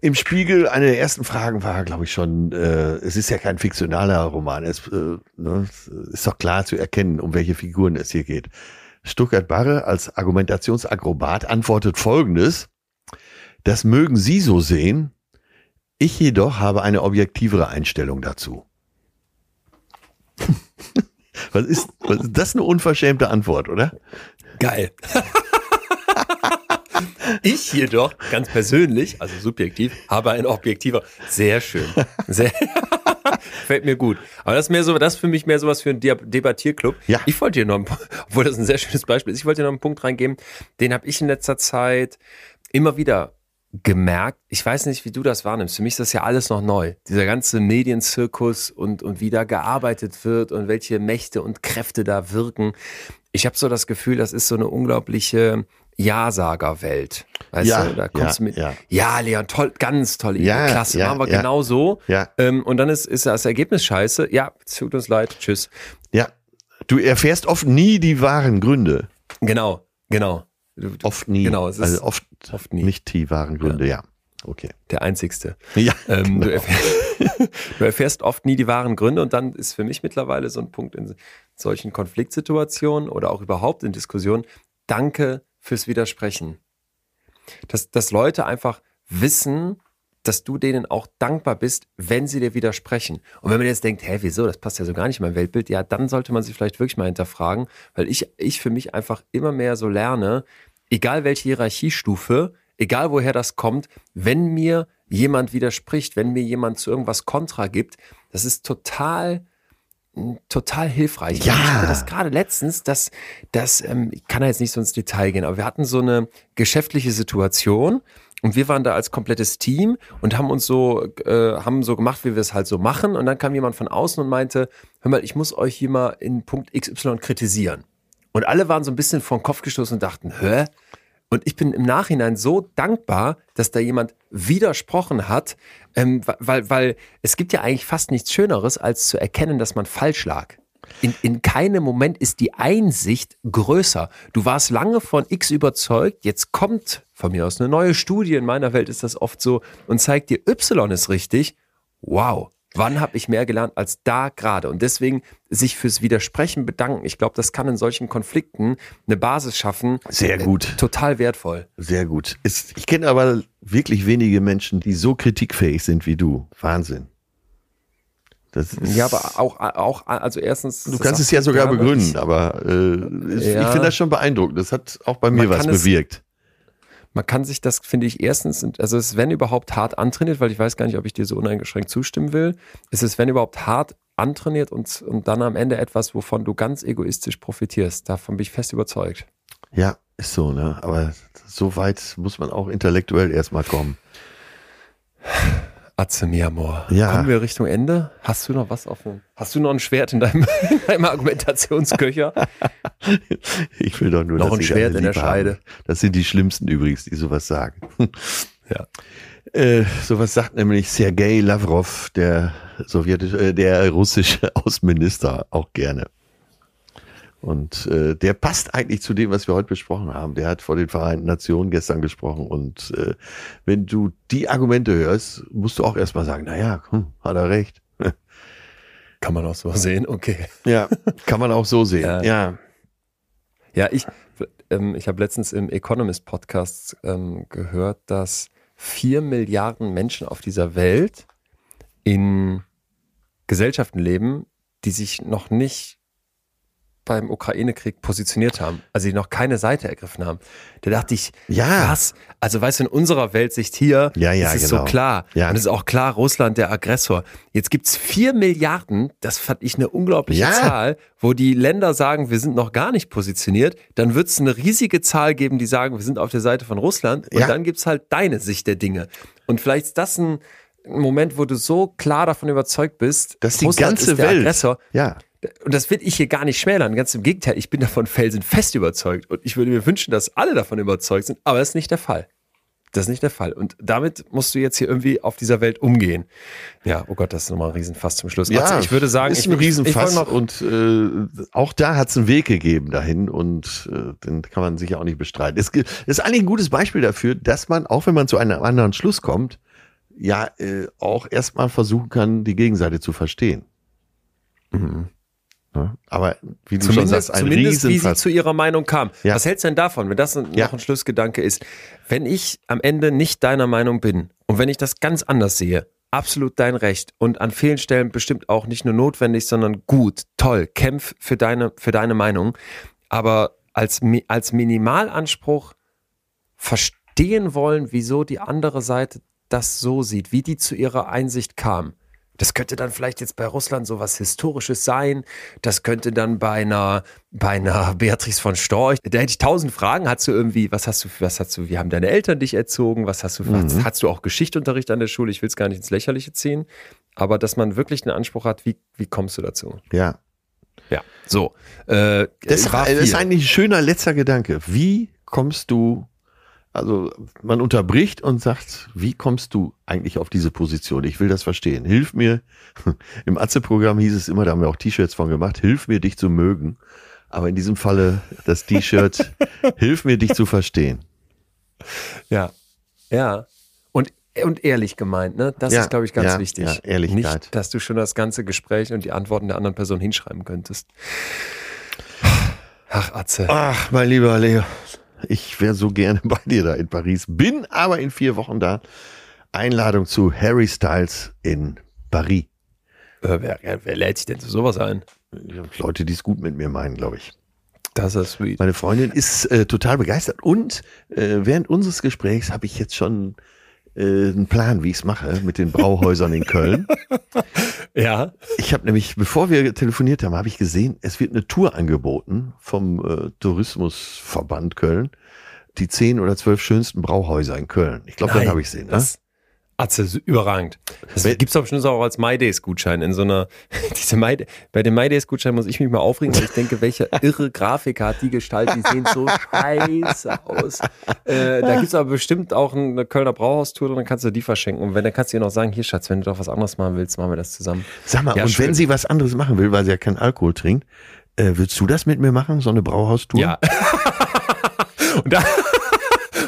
Im Spiegel, eine der ersten Fragen war, glaube ich, schon, äh, es ist ja kein fiktionaler Roman. Es äh, ne, ist doch klar zu erkennen, um welche Figuren es hier geht. Stuttgart Barre als Argumentationsakrobat antwortet folgendes. Das mögen Sie so sehen. Ich jedoch habe eine objektivere Einstellung dazu. was, ist, was ist das eine unverschämte Antwort, oder? Geil. ich jedoch, ganz persönlich, also subjektiv, habe ein objektiver. Sehr schön. Sehr, fällt mir gut. Aber das ist mehr so, das ist für mich mehr sowas für einen Deb- Debattierclub. Ja. Ich wollte hier noch, einen, obwohl das ein sehr schönes Beispiel ist, ich wollte hier noch einen Punkt reingeben, den habe ich in letzter Zeit immer wieder gemerkt, ich weiß nicht, wie du das wahrnimmst. Für mich ist das ja alles noch neu. Dieser ganze Medienzirkus und, und wie da gearbeitet wird und welche Mächte und Kräfte da wirken. Ich habe so das Gefühl, das ist so eine unglaubliche Ja-Sager-Welt. Weißt Ja, du, da kommst ja, du mit, ja. ja. Leon, toll, ganz tolle Idee, Ja, klasse, ja, machen wir ja. genau so. Ja. Ähm, und dann ist, ist das Ergebnis scheiße. Ja, es tut uns leid, tschüss. Ja. Du erfährst oft nie die wahren Gründe. Genau, genau. Oft nie. Genau, es ist also oft, oft nie. nicht die wahren Gründe, ja. Okay. der einzigste. Ja, Ähm, genau. du, erfährst, du erfährst oft nie die wahren Gründe und dann ist für mich mittlerweile so ein Punkt in solchen Konfliktsituationen oder auch überhaupt in Diskussionen, danke fürs Widersprechen. Dass, dass Leute einfach wissen, dass du denen auch dankbar bist, wenn sie dir widersprechen. Und wenn man jetzt denkt, hä, wieso, das passt ja so gar nicht in mein Weltbild, ja, dann sollte man sich vielleicht wirklich mal hinterfragen, weil ich, ich für mich einfach immer mehr so lerne, egal welche Hierarchiestufe, egal woher das kommt, wenn mir jemand widerspricht, wenn mir jemand zu irgendwas Kontra gibt, das ist total, total hilfreich. Ja. Ich hatte das gerade letztens, dass, dass ähm, ich kann da jetzt nicht so ins Detail gehen, aber wir hatten so eine geschäftliche Situation und wir waren da als komplettes Team und haben uns so, äh, haben so gemacht, wie wir es halt so machen. Und dann kam jemand von außen und meinte, hör mal, ich muss euch hier mal in Punkt XY kritisieren. Und alle waren so ein bisschen vor den Kopf gestoßen und dachten, hä? Und ich bin im Nachhinein so dankbar, dass da jemand widersprochen hat, ähm, weil, weil es gibt ja eigentlich fast nichts Schöneres, als zu erkennen, dass man falsch lag. In, in keinem Moment ist die Einsicht größer. Du warst lange von X überzeugt, jetzt kommt von mir aus eine neue Studie, in meiner Welt ist das oft so, und zeigt dir, Y ist richtig. Wow, wann habe ich mehr gelernt als da gerade? Und deswegen sich fürs Widersprechen bedanken. Ich glaube, das kann in solchen Konflikten eine Basis schaffen. Sehr gut. Total wertvoll. Sehr gut. Ist, ich kenne aber wirklich wenige Menschen, die so kritikfähig sind wie du. Wahnsinn. Das ist, Ja, aber auch, auch also erstens. du kannst es ja sogar begründen, aber äh, ich, Ja. ich finde das schon beeindruckend. Das hat auch bei mir was kann es- bewirkt. Man kann sich das, finde ich, erstens, also es ist, wenn überhaupt hart antrainiert, weil ich weiß gar nicht, ob ich dir so uneingeschränkt zustimmen will. Es ist, wenn überhaupt hart antrainiert und, und dann am Ende etwas, wovon du ganz egoistisch profitierst. Davon bin ich fest überzeugt. Ja, ist so, ne? Aber so weit muss man auch intellektuell erstmal kommen. Atze mi amor. Ja. Kommen wir Richtung Ende? Hast du noch was offen? Hast du noch ein Schwert in deinem, in deinem Argumentationsköcher? Ich will doch nur, Noch ein Schwert in der lieb haben. Scheide. Das sind die schlimmsten übrigens, die sowas sagen. Ja. Äh, sowas sagt nämlich Sergei Lavrov, der sowjetische, äh, der russische Außenminister, auch gerne. Und äh, der passt eigentlich zu dem, was wir heute besprochen haben. Der hat vor den Vereinten Nationen gestern gesprochen. Und äh, wenn du die Argumente hörst, musst du auch erstmal sagen, naja, hm, hat er recht. Kann man auch so sehen, okay. Ja, kann man auch so sehen. Ja. Ja. Ja, ich, ähm, ich habe letztens im Economist Podcast ähm, gehört, dass vier Milliarden Menschen auf dieser Welt in Gesellschaften leben, die sich noch nicht beim Ukraine-Krieg positioniert haben, also die noch keine Seite ergriffen haben. Da dachte ich, Ja. was? Also weißt du, in unserer Weltsicht hier Ja, ja, ist es genau. so klar. Ja. Und es ist auch klar, Russland der Aggressor. Jetzt gibt's vier Milliarden, das fand ich eine unglaubliche Ja. Zahl, wo die Länder sagen, wir sind noch gar nicht positioniert. Dann wird's eine riesige Zahl geben, die sagen, wir sind auf der Seite von Russland. Und Ja. dann gibt's halt deine Sicht der Dinge. Und vielleicht ist das ein Moment, wo du so klar davon überzeugt bist, Dass die Russland ganze ist der Welt. Aggressor. Ja. Und das will ich hier gar nicht schmälern. Ganz im Gegenteil, ich bin davon felsenfest überzeugt. Und ich würde mir wünschen, dass alle davon überzeugt sind, aber das ist nicht der Fall. Das ist nicht der Fall. Und damit musst du jetzt hier irgendwie auf dieser Welt umgehen. Ja, oh Gott, das ist nochmal ein Riesenfass zum Schluss. Atze, ich würde sagen, ist ich, ein ich- ich Riesenfass wollte noch, und äh, auch da hat es einen Weg gegeben dahin und äh, den kann man sicher auch nicht bestreiten. Es ist eigentlich ein gutes Beispiel dafür, dass man, auch wenn man zu einem anderen Schluss kommt, ja äh, auch erstmal versuchen kann, die Gegenseite zu verstehen. Ja, aber wie du schon zumindest, sagst, ein zumindest wie sie zu ihrer Meinung kam. Ja. Was hältst du denn davon, wenn das ein, Ja. noch ein Schlussgedanke ist? Wenn ich am Ende nicht deiner Meinung bin und wenn ich das ganz anders sehe, absolut dein Recht und an vielen Stellen bestimmt auch nicht nur notwendig, sondern gut, toll, kämpf für deine, für deine Meinung, aber als, als Minimalanspruch verstehen wollen, wieso die andere Seite das so sieht, wie die zu ihrer Einsicht kam. Das könnte dann vielleicht jetzt bei Russland so was Historisches sein. Das könnte dann bei einer, bei einer Beatrice von Storch. Da hätte ich tausend Fragen. Hast du irgendwie, was hast du, was hast du, wie haben deine Eltern dich erzogen? Was hast du, hast, hast du auch Geschichtsunterricht an der Schule? Ich will es gar nicht ins Lächerliche ziehen. Aber dass man wirklich einen Anspruch hat, wie, wie kommst du dazu? Ja. Ja. So. Äh, Das, war das ist eigentlich ein schöner letzter Gedanke. Wie kommst du, also man unterbricht und sagt, wie kommst du eigentlich auf diese Position? Ich will das verstehen. Hilf mir. Im Atze-Programm hieß es immer, da haben wir auch T-Shirts von gemacht, hilf mir, dich zu mögen. Aber in diesem Falle, das T-Shirt, hilf mir, dich zu verstehen. Ja. Ja. Und, und ehrlich gemeint, ne? Das Ja, ist, glaube ich, ganz ja, wichtig. ja, Ehrlichkeit. Nicht, dass du schon das ganze Gespräch und die Antworten der anderen Person hinschreiben könntest. Ach, Atze. Ach, mein lieber Leo, ich wäre so gerne bei dir da in Paris, bin aber in vier Wochen da. Einladung zu Harry Styles in Paris. Äh, wer, wer lädt sich denn zu sowas ein? Leute, die es gut mit mir meinen, glaube ich. Das ist sweet. Meine Freundin ist äh, total begeistert und äh, während unseres Gesprächs habe ich jetzt schon äh, einen Plan, wie ich es mache mit den Brauhäusern in Köln. Ja. Ich habe nämlich, bevor wir telefoniert haben, habe ich gesehen, es wird eine Tour angeboten vom äh, Tourismusverband Köln. Die zehn oder zwölf schönsten Brauhäuser in Köln. Ich glaube, dann habe ich gesehen. Ne? Das, Atze, überragend. Das Wenn- gibt's doch bestimmt auch als MyDays-Gutschein in so einer, diese My, bei dem MyDays-Gutschein muss ich mich mal aufregen, weil ich denke, welche irre Grafiker hat die Gestalt, die sehen so scheiße aus. Äh, da gibt's aber bestimmt auch eine Kölner Brauhaustour und dann kannst du die verschenken. Und wenn, dann kannst du ihr noch sagen, hier Schatz, wenn du doch was anderes machen willst, machen wir das zusammen. Sag mal, Ja, und schön. wenn sie was anderes machen will, weil sie ja keinen Alkohol trinkt, äh, willst du das mit mir machen, so eine Brauhaustour? Ja. und da,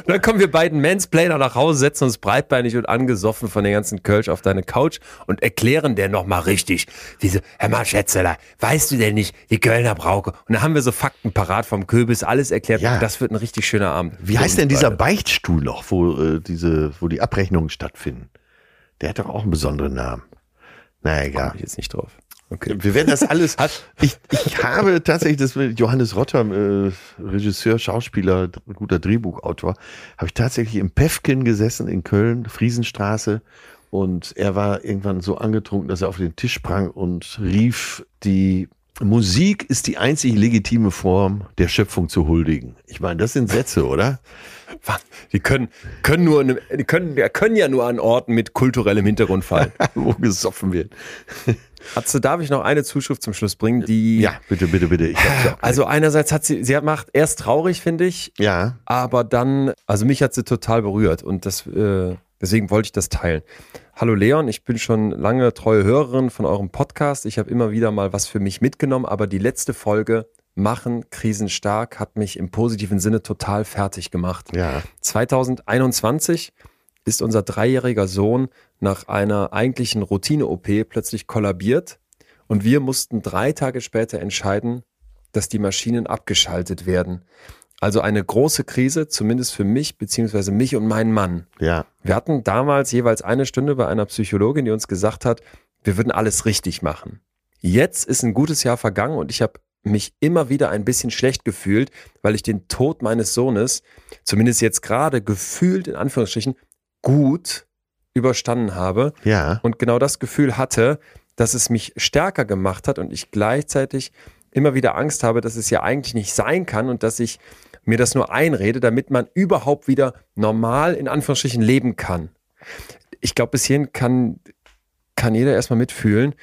und dann kommen wir beiden Mansplainer nach Hause, setzen uns breitbeinig und angesoffen von den ganzen Kölsch auf deine Couch und erklären der nochmal richtig. Diese, Herr mal Schätzeler, weißt du denn nicht, die Kölner Brauke? Und dann haben wir so Fakten parat vom Köbis, alles erklärt. Ja. Das wird ein richtig schöner Abend. Wie heißt denn dieser. Beichtstuhl noch, wo äh, diese, wo die Abrechnungen stattfinden? Der hat doch auch einen besonderen Namen. Na Komm egal. ich jetzt nicht drauf. Okay. Wir werden das alles. ich, ich habe tatsächlich das mit Johannes Rotter, äh, Regisseur, Schauspieler, guter Drehbuchautor, habe ich tatsächlich im Pefkin gesessen in Köln, Friesenstraße. Und er war irgendwann so angetrunken, dass er auf den Tisch sprang und rief, die Musik ist die einzig legitime Form der Schöpfung zu huldigen. Ich meine, das sind Sätze, oder? Die können, können nur, die können, können ja nur an Orten mit kulturellem Hintergrund fallen. Wo gesoffen wird. Atze, darf ich noch eine Zuschrift zum Schluss bringen, die, Ja, bitte, bitte, bitte. Ja also einerseits hat sie, sie macht erst traurig, finde ich, ja, aber dann, also mich hat sie total berührt und das, äh, deswegen wollte ich das teilen. Hallo Leon, ich bin schon lange treue Hörerin von eurem Podcast. Ich habe immer wieder mal was für mich mitgenommen, aber die letzte Folge Machen Krisen stark hat mich im positiven Sinne total fertig gemacht. ja. 2021 ist unser dreijähriger Sohn nach einer eigentlichen Routine-OP plötzlich kollabiert und wir mussten drei Tage später entscheiden, dass die Maschinen abgeschaltet werden. Also eine große Krise, zumindest für mich, beziehungsweise mich und meinen Mann. Ja, Wir hatten damals jeweils eine Stunde bei einer Psychologin, die uns gesagt hat, wir würden alles richtig machen. Jetzt ist ein gutes Jahr vergangen und ich habe mich immer wieder ein bisschen schlecht gefühlt, weil ich den Tod meines Sohnes, zumindest jetzt gerade gefühlt in Anführungsstrichen, gut überstanden habe ja. und genau das Gefühl hatte, dass es mich stärker gemacht hat und ich gleichzeitig immer wieder Angst habe, dass es ja eigentlich nicht sein kann und dass ich mir das nur einrede, damit man überhaupt wieder normal in Anführungsstrichen leben kann. Ich glaube, bis hierhin kann, kann jeder erstmal mitfühlen.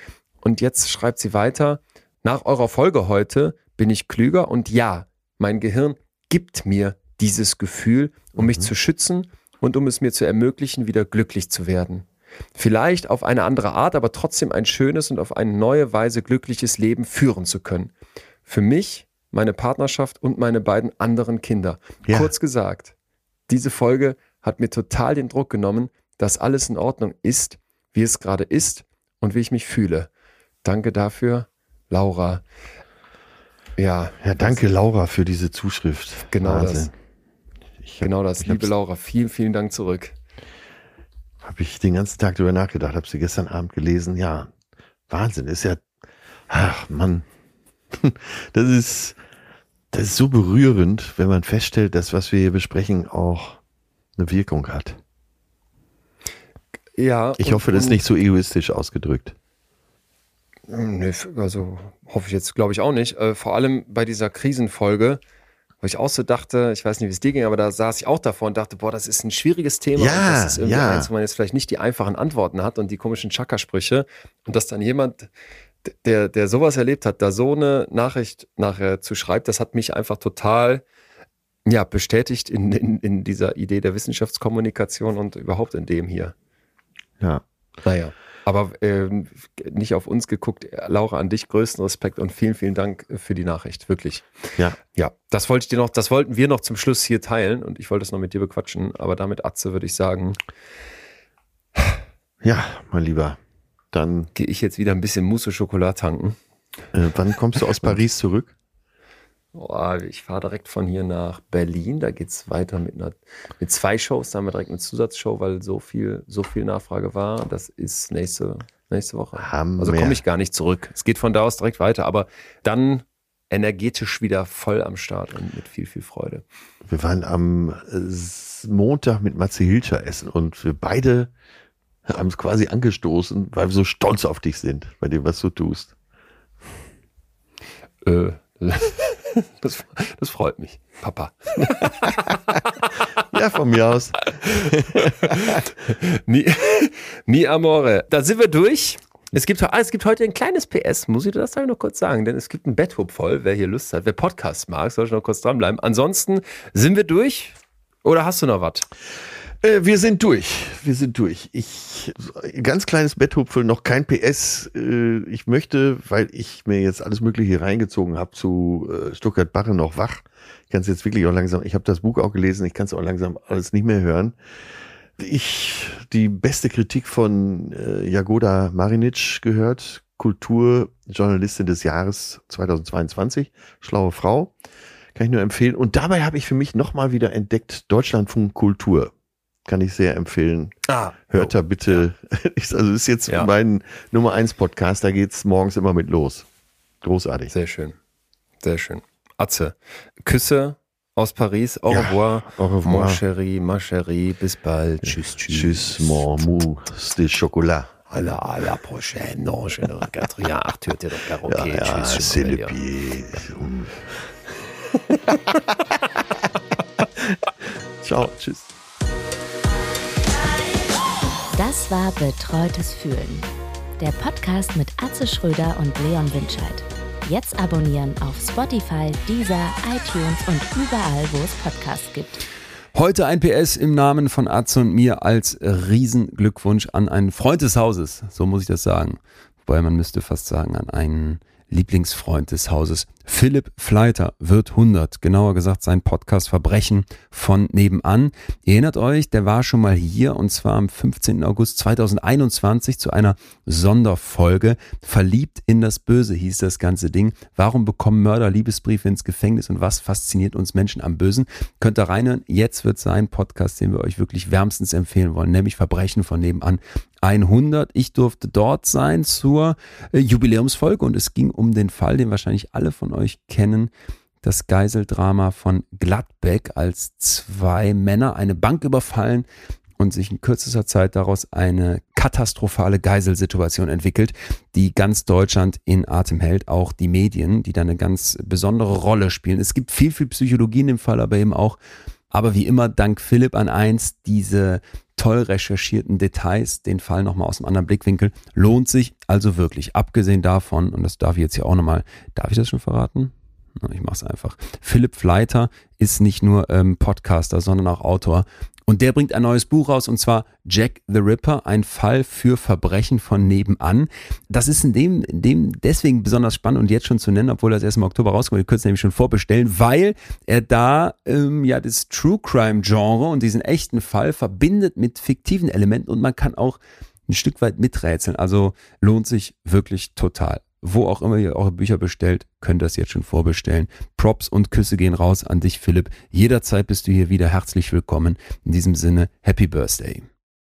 Und jetzt schreibt sie weiter, nach eurer Folge heute bin ich klüger und ja, mein Gehirn gibt mir dieses Gefühl, um mich zu schützen und um es mir zu ermöglichen, wieder glücklich zu werden. Vielleicht auf eine andere Art, aber trotzdem ein schönes und auf eine neue Weise glückliches Leben führen zu können. Für mich, meine Partnerschaft und meine beiden anderen Kinder. Ja. Kurz gesagt, diese Folge hat mir total den Druck genommen, dass alles in Ordnung ist, wie es gerade ist und wie ich mich fühle. Danke dafür, Laura. Ja, Ja, danke Laura für diese Zuschrift. Genau das. Ich genau das. Liebe Laura, vielen, vielen Dank zurück. Habe ich den ganzen Tag drüber nachgedacht, habe sie gestern Abend gelesen. Ja, Wahnsinn, ist ja, ach Mann, das ist, das ist so berührend, wenn man feststellt, dass was wir hier besprechen auch eine Wirkung hat. Ja. Ich hoffe, das ist nicht so egoistisch ausgedrückt. Nee, also hoffe ich jetzt, glaube ich auch nicht. Äh, vor allem bei dieser Krisenfolge, wo ich auch so dachte, ich weiß nicht, wie es dir ging, aber da saß ich auch davor und dachte, boah, das ist ein schwieriges Thema. Ja, das ist irgendwie ja. eins, wo man jetzt vielleicht nicht die einfachen Antworten hat und die komischen Chakra-Sprüche. Und dass dann jemand, der, der sowas erlebt hat, da so eine Nachricht nachher zu schreibt, das hat mich einfach total ja, bestätigt in, in, in dieser Idee der Wissenschaftskommunikation und überhaupt in dem hier. Ja. Naja. Aber ähm, nicht auf uns geguckt. Laura, an dich größten Respekt und vielen, vielen Dank für die Nachricht. Wirklich. Ja. Ja, das wollte ich dir noch, das wollten wir noch zum Schluss hier teilen und ich wollte es noch mit dir bequatschen. Aber damit, Atze, würde ich sagen, Ja, mein Lieber. Dann, gehe ich jetzt wieder ein bisschen Mousse Schokolade tanken. äh, wann kommst du aus Paris zurück? Boah, ich fahre direkt von hier nach Berlin. Da geht's weiter mit, einer, mit zwei Shows. Da haben wir direkt eine Zusatzshow, weil so viel, so viel Nachfrage war. Das ist nächste, nächste Woche. Hammer. Also komme ich gar nicht zurück. Es geht von da aus direkt weiter, aber dann energetisch wieder voll am Start und mit viel, viel Freude. Wir waren am äh, Montag mit Matze Hilscher essen und wir beide haben es quasi angestoßen, weil wir so stolz auf dich sind, bei dem, was du tust. Äh, das, das freut mich, Papa. Ja, von mir aus. Mi, mi amore. Da sind wir durch. Es gibt, es gibt heute ein kleines PS, muss ich dir das noch kurz sagen, denn es gibt ein Betthub voll, wer hier Lust hat, wer Podcast mag, soll ich noch kurz dranbleiben. Ansonsten sind wir durch oder hast du noch was? Äh, wir sind durch. Wir sind durch. Ich, ganz kleines Betthupfel, noch kein PS. Äh, ich möchte, weil ich mir jetzt alles Mögliche reingezogen habe zu äh, Stuttgart-Barre noch wach. Ich kann es jetzt wirklich auch langsam, ich habe das Buch auch gelesen, ich kann es auch langsam alles nicht mehr hören. Ich die beste Kritik von äh, Jagoda Marinic gehört, Kulturjournalistin des Jahres 2022, schlaue Frau, kann ich nur empfehlen. Und dabei habe ich für mich nochmal wieder entdeckt Deutschlandfunk Kultur. Kann ich sehr empfehlen. Ah, Hört da bitte. Ist, also ist jetzt Ja. mein Nummer eins Podcast, da geht's morgens immer mit los. Großartig. Sehr schön. Sehr schön. Atze, Küsse aus Paris. Au Ja, revoir. au revoir. Mon chéri, ma chérie. Bis bald. Tschüss, tschüss. Tschüss, mon mousse de chocolat. À la, à la prochaine. Non, je ne regrette rien. Arthur, t'es donc perroquet. Ja, ja, Tschüss, c'est le pied. Ciao, tschüss. Das war Betreutes Fühlen. Der Podcast mit Atze Schröder und Leon Winscheid. Jetzt abonnieren auf Spotify, Deezer, iTunes und überall, wo es Podcasts gibt. Heute ein PS im Namen von Atze und mir als Riesenglückwunsch an einen Freund des Hauses. So muss ich das sagen. Wobei man müsste fast sagen, an einen Lieblingsfreund des Hauses. Philipp Fleiter wird 100. Genauer gesagt sein Podcast Verbrechen von nebenan. Ihr erinnert euch, der war schon mal hier und zwar am 15. August 2021 zu einer Sonderfolge. Verliebt in das Böse hieß das ganze Ding. Warum bekommen Mörder Liebesbriefe ins Gefängnis und was fasziniert uns Menschen am Bösen? Könnt ihr reinhören. Jetzt wird sein Podcast, den wir euch wirklich wärmstens empfehlen wollen, nämlich Verbrechen von nebenan. 100. Ich durfte dort sein zur äh, Jubiläumsfolge und es ging um den Fall, den wahrscheinlich alle von euch kennen. Das Geiseldrama von Gladbeck, als zwei Männer eine Bank überfallen und sich in kürzester Zeit daraus eine katastrophale Geiselsituation entwickelt, die ganz Deutschland in Atem hält, auch die Medien, die da eine ganz besondere Rolle spielen. Es gibt viel, viel Psychologie in dem Fall, aber eben auch, aber wie immer, dank Philipp an eins, diese toll recherchierten Details, den Fall nochmal aus einem anderen Blickwinkel, lohnt sich also wirklich. Abgesehen davon, und das darf ich jetzt hier auch nochmal, darf ich das schon verraten? Ich mach's einfach. Philipp Fleiter ist nicht nur ähm, Podcaster, sondern auch Autor. Und der bringt ein neues Buch raus, und zwar Jack the Ripper, ein Fall für Verbrechen von nebenan. Das ist in dem, in dem deswegen besonders spannend und jetzt schon zu nennen, obwohl das erst im Oktober rauskommt. Ihr könnt es nämlich schon vorbestellen, weil er da ähm, ja das True Crime Genre und diesen echten Fall verbindet mit fiktiven Elementen und man kann auch ein Stück weit miträtseln. Also lohnt sich wirklich total. Wo auch immer ihr eure Bücher bestellt, könnt das jetzt schon vorbestellen. Props und Küsse gehen raus an dich, Philipp. Jederzeit bist du hier wieder herzlich willkommen. In diesem Sinne, Happy Birthday.